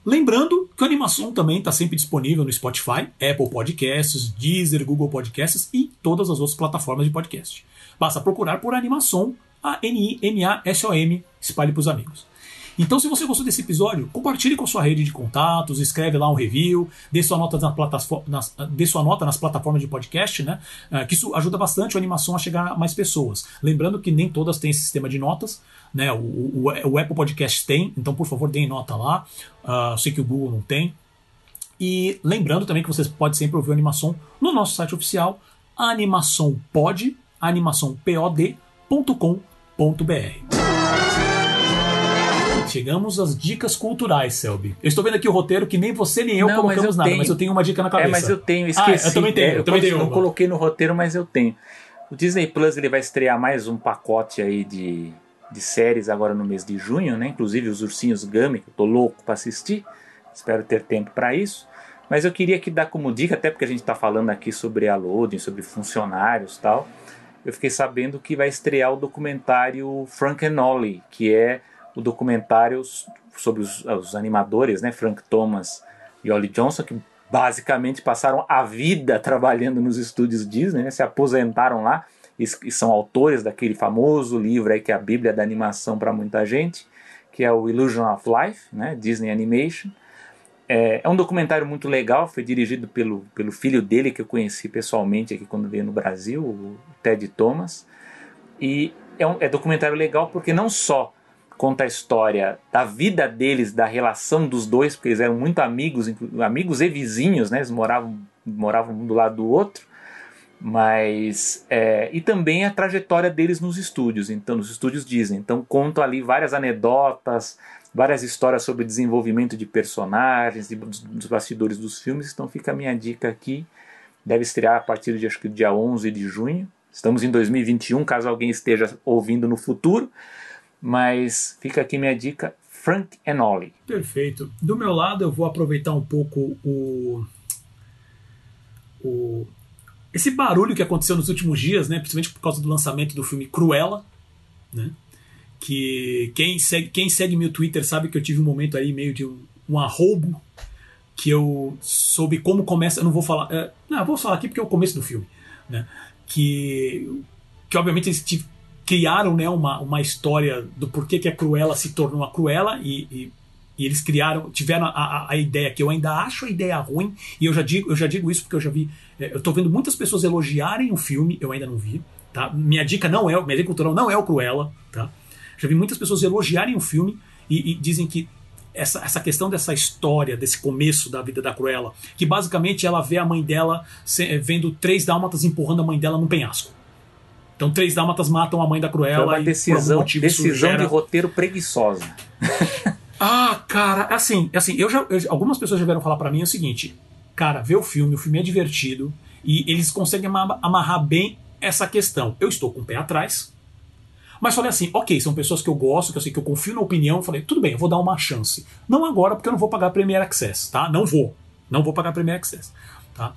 Lembrando que a animação também está sempre disponível no Spotify, Apple Podcasts, Deezer, Google Podcasts e todas as outras plataformas de podcast. Basta procurar por animação, a N-I-M-A-S-O-M, espalhe para os amigos. Então, se você gostou desse episódio, compartilhe com sua rede de contatos, escreve lá um review, dê sua nota, na nas, dê sua nota nas plataformas de podcast, né? Uh, que isso ajuda bastante a animação a chegar a mais pessoas. Lembrando que nem todas têm esse sistema de notas, né? O, o, o Apple Podcast tem, então por favor deem nota lá. Uh, sei que o Google não tem. E lembrando também que vocês podem sempre ouvir a animação no nosso site oficial, animaçãopod, animaçãopod.com.br. Chegamos às dicas culturais, Selby. Eu estou vendo aqui o roteiro que nem você nem eu não, colocamos mas eu nada, tenho. mas eu tenho uma dica na cabeça. É, mas eu tenho, esqueci. Ah, eu também tenho, é, eu também tenho. Não coloquei no roteiro, mas eu tenho. O Disney Plus ele vai estrear mais um pacote aí de, de séries agora no mês de junho, né? Inclusive os Ursinhos Gummy, que eu tô louco para assistir. Espero ter tempo para isso. Mas eu queria que dar como dica, até porque a gente está falando aqui sobre a loading, sobre funcionários tal. Eu fiquei sabendo que vai estrear o documentário Frank and Ollie, que é o documentário sobre os, os, animadores, né, Frank Thomas e Ollie Johnson, que basicamente passaram a vida trabalhando nos estúdios Disney, né, se aposentaram lá e, e, são autores daquele famoso livro aí que é a Bíblia da animação para muita gente, que é o Illusion of Life, né, Disney Animation. É, é, um documentário muito legal, foi dirigido pelo, pelo filho dele, que eu conheci pessoalmente aqui quando veio no Brasil, o Ted Thomas. E é um é documentário legal porque não só conta a história da vida deles, da relação dos dois, porque eles eram muito amigos, amigos e vizinhos, né? Eles moravam, moravam um do lado do outro. Mas. É, e também a trajetória deles nos estúdios, então, nos estúdios Disney. Então, conto ali várias anedotas, várias histórias sobre desenvolvimento de personagens, dos, dos bastidores dos filmes. Então, fica a minha dica aqui. Deve estrear a partir de acho que dia 11 de junho. Estamos em 2021, caso alguém esteja ouvindo no futuro. Mas fica aqui minha dica, Frank and Ollie. Perfeito. Do meu lado, eu vou aproveitar um pouco o, o esse barulho que aconteceu nos últimos dias, né, principalmente por causa do lançamento do filme Cruella, né, que quem segue, quem segue meu Twitter sabe que eu tive um momento aí meio de um, um arroubo que eu soube como começa. Eu não vou falar. É, não, eu vou falar aqui porque é o começo do filme, né? Que, que obviamente eles criaram né, uma, uma história do porquê que a Cruella se tornou a Cruella e, e, e eles criaram, tiveram a, a, a, ideia que eu ainda acho a ideia ruim e eu já digo, eu já digo isso porque eu já vi, é, eu estou vendo muitas pessoas elogiarem o filme, eu ainda não vi, Tá? Minha dica não é, minha dica cultural não é o Cruella, tá? Já vi muitas pessoas elogiarem o filme e, e dizem que essa, essa questão dessa história, desse começo da vida da Cruella, que basicamente ela vê a mãe dela se, vendo três dálmatas empurrando a mãe dela num penhasco. Então, três dálmatas matam a mãe da Cruella. Foi uma decisão, decisão gera... de roteiro preguiçosa. ah, cara, assim, assim eu já, eu, algumas pessoas já vieram falar para mim o seguinte: cara, vê o filme, o filme é divertido e eles conseguem amarrar bem essa questão. Eu estou com o pé atrás, mas falei assim, ok, são pessoas que eu gosto, que eu sei que eu confio na opinião. Falei, tudo bem, eu vou dar uma chance. Não agora, porque eu não vou pagar Premier Access, tá? Não vou. Não vou pagar Premier Access. Tá?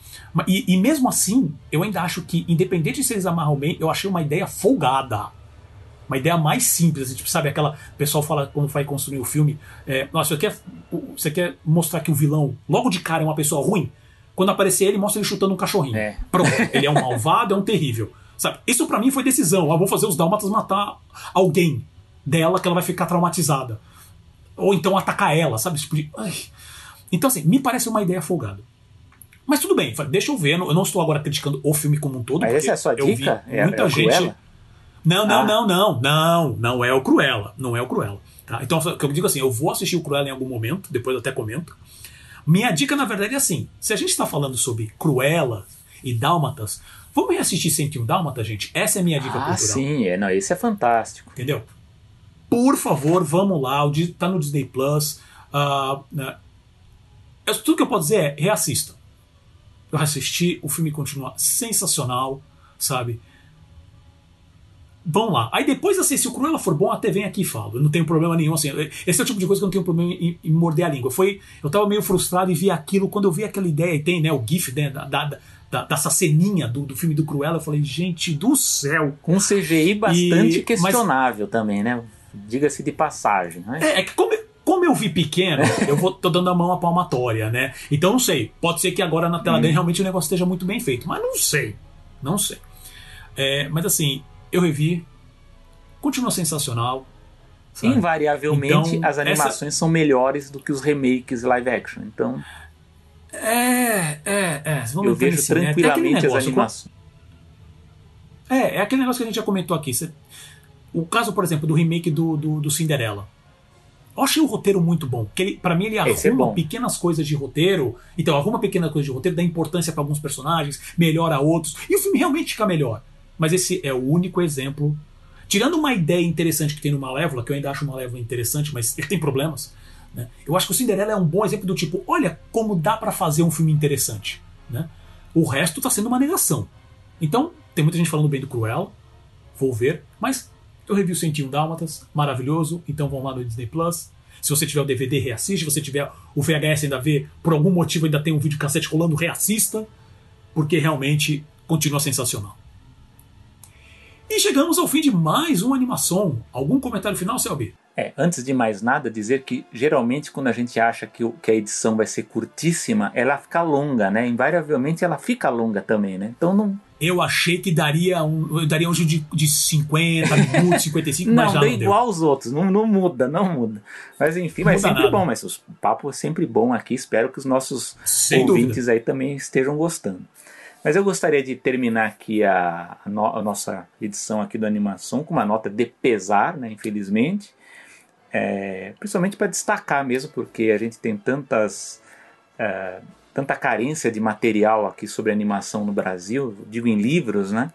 E, e mesmo assim, eu ainda acho que, independente se eles amarram bem, eu achei uma ideia folgada. Uma ideia mais simples, assim, tipo, sabe aquela. O pessoal fala quando vai construir o filme. É, nossa, você quer, você quer mostrar que o vilão, logo de cara, é uma pessoa ruim? Quando aparecer ele, mostra ele chutando um cachorrinho. É. Pronto, ele é um malvado, é um terrível. Sabe? Isso para mim foi decisão. Ah, vou fazer os dálmatas matar alguém dela que ela vai ficar traumatizada. Ou então atacar ela, sabe? Tipo de... Então, assim, me parece uma ideia folgada. Mas tudo bem, deixa eu ver. Eu não estou agora criticando o filme como um todo. Mas essa é a sua dica? É, muita é gente. Cruella? Não, não, ah. não, não, não. Não é o Cruella. Não é o Cruella. Tá? Então, o que eu digo assim, eu vou assistir o Cruella em algum momento, depois eu até comento. Minha dica, na verdade, é assim: se a gente está falando sobre Cruella e Dálmatas, Vamos reassistir 101 Dálmata, gente? Essa é a minha dica ah, cultural. sim, é, não, esse é fantástico. Entendeu? Por favor, vamos lá, tá no Disney Plus. Uh, uh, tudo que eu posso dizer é reassista. Eu assisti, o filme continua sensacional, sabe? Vamos lá. Aí depois, assim, se o Cruella for bom, até vem aqui e falo. Eu não tenho problema nenhum, assim. Esse é o tipo de coisa que eu não tenho problema em, em morder a língua. Foi, eu tava meio frustrado e vi aquilo, quando eu vi aquela ideia, e tem, né, o GIF né, da, da, da, dessa ceninha do, do filme do Cruella, eu falei, gente do céu. Com um CGI bastante e, questionável mas, também, né? Diga-se de passagem. Né? É, é que como, como eu vi pequeno, eu vou tô dando a mão à palmatória, né? Então não sei. Pode ser que agora na tela hum. grande realmente o negócio esteja muito bem feito, mas não sei. Não sei. É, mas assim, eu revi, continua sensacional. Sabe? Invariavelmente então, as animações essa... são melhores do que os remakes live action. Então. É, é, é. Vamos eu vejo assim, tranquilamente negócio, as animações. É, é aquele negócio que a gente já comentou aqui. O caso, por exemplo, do remake do, do, do Cinderela. Eu achei o roteiro muito bom. Porque para mim ele é arruma é pequenas coisas de roteiro. Então, arruma pequenas coisas de roteiro, dá importância para alguns personagens, melhora outros. E o filme realmente fica melhor. Mas esse é o único exemplo. Tirando uma ideia interessante que tem no Malévola, que eu ainda acho o Malévola interessante, mas ele tem problemas. Né? Eu acho que o Cinderela é um bom exemplo do tipo, olha como dá para fazer um filme interessante. Né? O resto está sendo uma negação. Então, tem muita gente falando bem do Cruel, vou ver, mas eu review 101 Dálmatas, maravilhoso, então vão lá no Disney Plus. Se você tiver o DVD, reassiste. Se você tiver o VHS ainda vê, por algum motivo ainda tem um vídeo cassete rolando, reassista, porque realmente continua sensacional. E chegamos ao fim de mais uma animação. Algum comentário final, Selby? É, antes de mais nada, dizer que geralmente quando a gente acha que, o, que a edição vai ser curtíssima, ela fica longa, né? Invariavelmente ela fica longa também, né? Então não. Eu achei que daria um, daria um de, de 50 minutos, 55, não, mas já não deu. igual aos outros, não, não muda, não muda. Mas enfim, mas sempre nada. bom, mas o papo é sempre bom aqui, espero que os nossos Sem ouvintes dúvida. aí também estejam gostando. Mas eu gostaria de terminar aqui a, a, no, a nossa edição aqui do Animação com uma nota de pesar, né, infelizmente é, principalmente para destacar mesmo, porque a gente tem tantas, é, tanta carência de material aqui sobre animação no Brasil, digo em livros, né?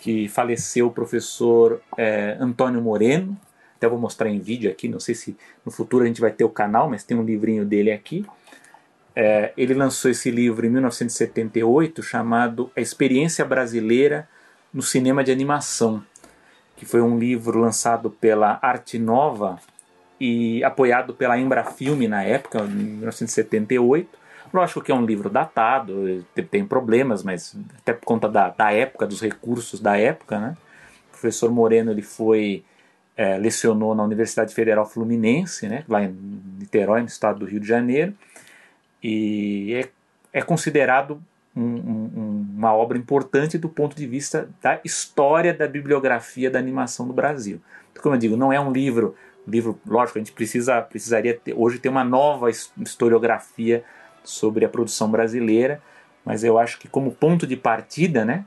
Que faleceu o professor é, Antônio Moreno, até vou mostrar em vídeo aqui, não sei se no futuro a gente vai ter o canal, mas tem um livrinho dele aqui. É, ele lançou esse livro em 1978 chamado A Experiência Brasileira no Cinema de Animação, que foi um livro lançado pela Arte Nova e apoiado pela Embrafilme na época, em 1978. Lógico que é um livro datado, tem problemas, mas até por conta da, da época, dos recursos da época, né? O professor Moreno ele foi é, lecionou na Universidade Federal Fluminense, né? Lá em Niterói, no estado do Rio de Janeiro, e é, é considerado um, um, uma obra importante do ponto de vista da história da bibliografia da animação no Brasil. Então, como eu digo, não é um livro livro, lógico, a gente precisa, precisaria ter, hoje ter uma nova historiografia sobre a produção brasileira, mas eu acho que como ponto de partida, né,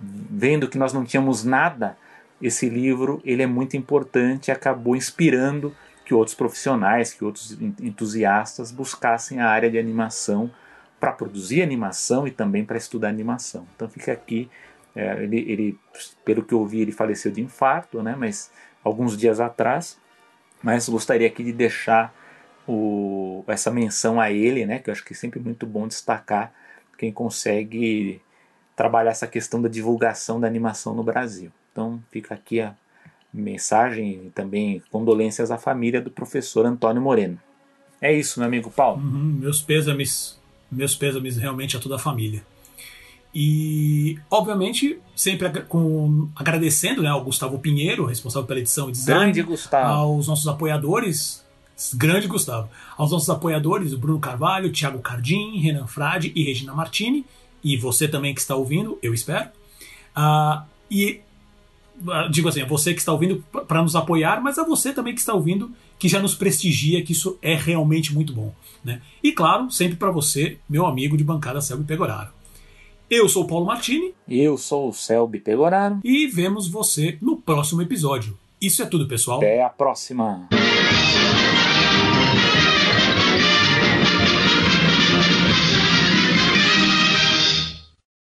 vendo que nós não tínhamos nada, esse livro ele é muito importante e acabou inspirando que outros profissionais, que outros entusiastas buscassem a área de animação para produzir animação e também para estudar animação. Então fica aqui, é, ele, ele, pelo que eu ouvi, ele faleceu de infarto, né? Mas alguns dias atrás. Mas gostaria aqui de deixar o, essa menção a ele, né? Que eu acho que é sempre muito bom destacar quem consegue trabalhar essa questão da divulgação da animação no Brasil. Então fica aqui a mensagem e também condolências à família do professor Antônio Moreno. É isso, meu amigo Paulo. Uhum, meus pêsames, meus pêsames realmente a toda a família. E, obviamente, sempre com, agradecendo né, ao Gustavo Pinheiro, responsável pela edição e design. Grande Gustavo. Aos nossos apoiadores. Grande Gustavo. Aos nossos apoiadores, o Bruno Carvalho, Thiago Cardim, Renan Frade e Regina Martini. E você também que está ouvindo, eu espero. Uh, e ah, digo assim, é você que está ouvindo para nos apoiar, mas é você também que está ouvindo que já nos prestigia, que isso é realmente muito bom. Né? E claro, sempre para você, meu amigo de bancada Selby Pegoraro. Eu sou o Paulo Martini. Eu sou o Selby Pegoraro. E vemos você no próximo episódio. Isso é tudo, pessoal. Até a próxima.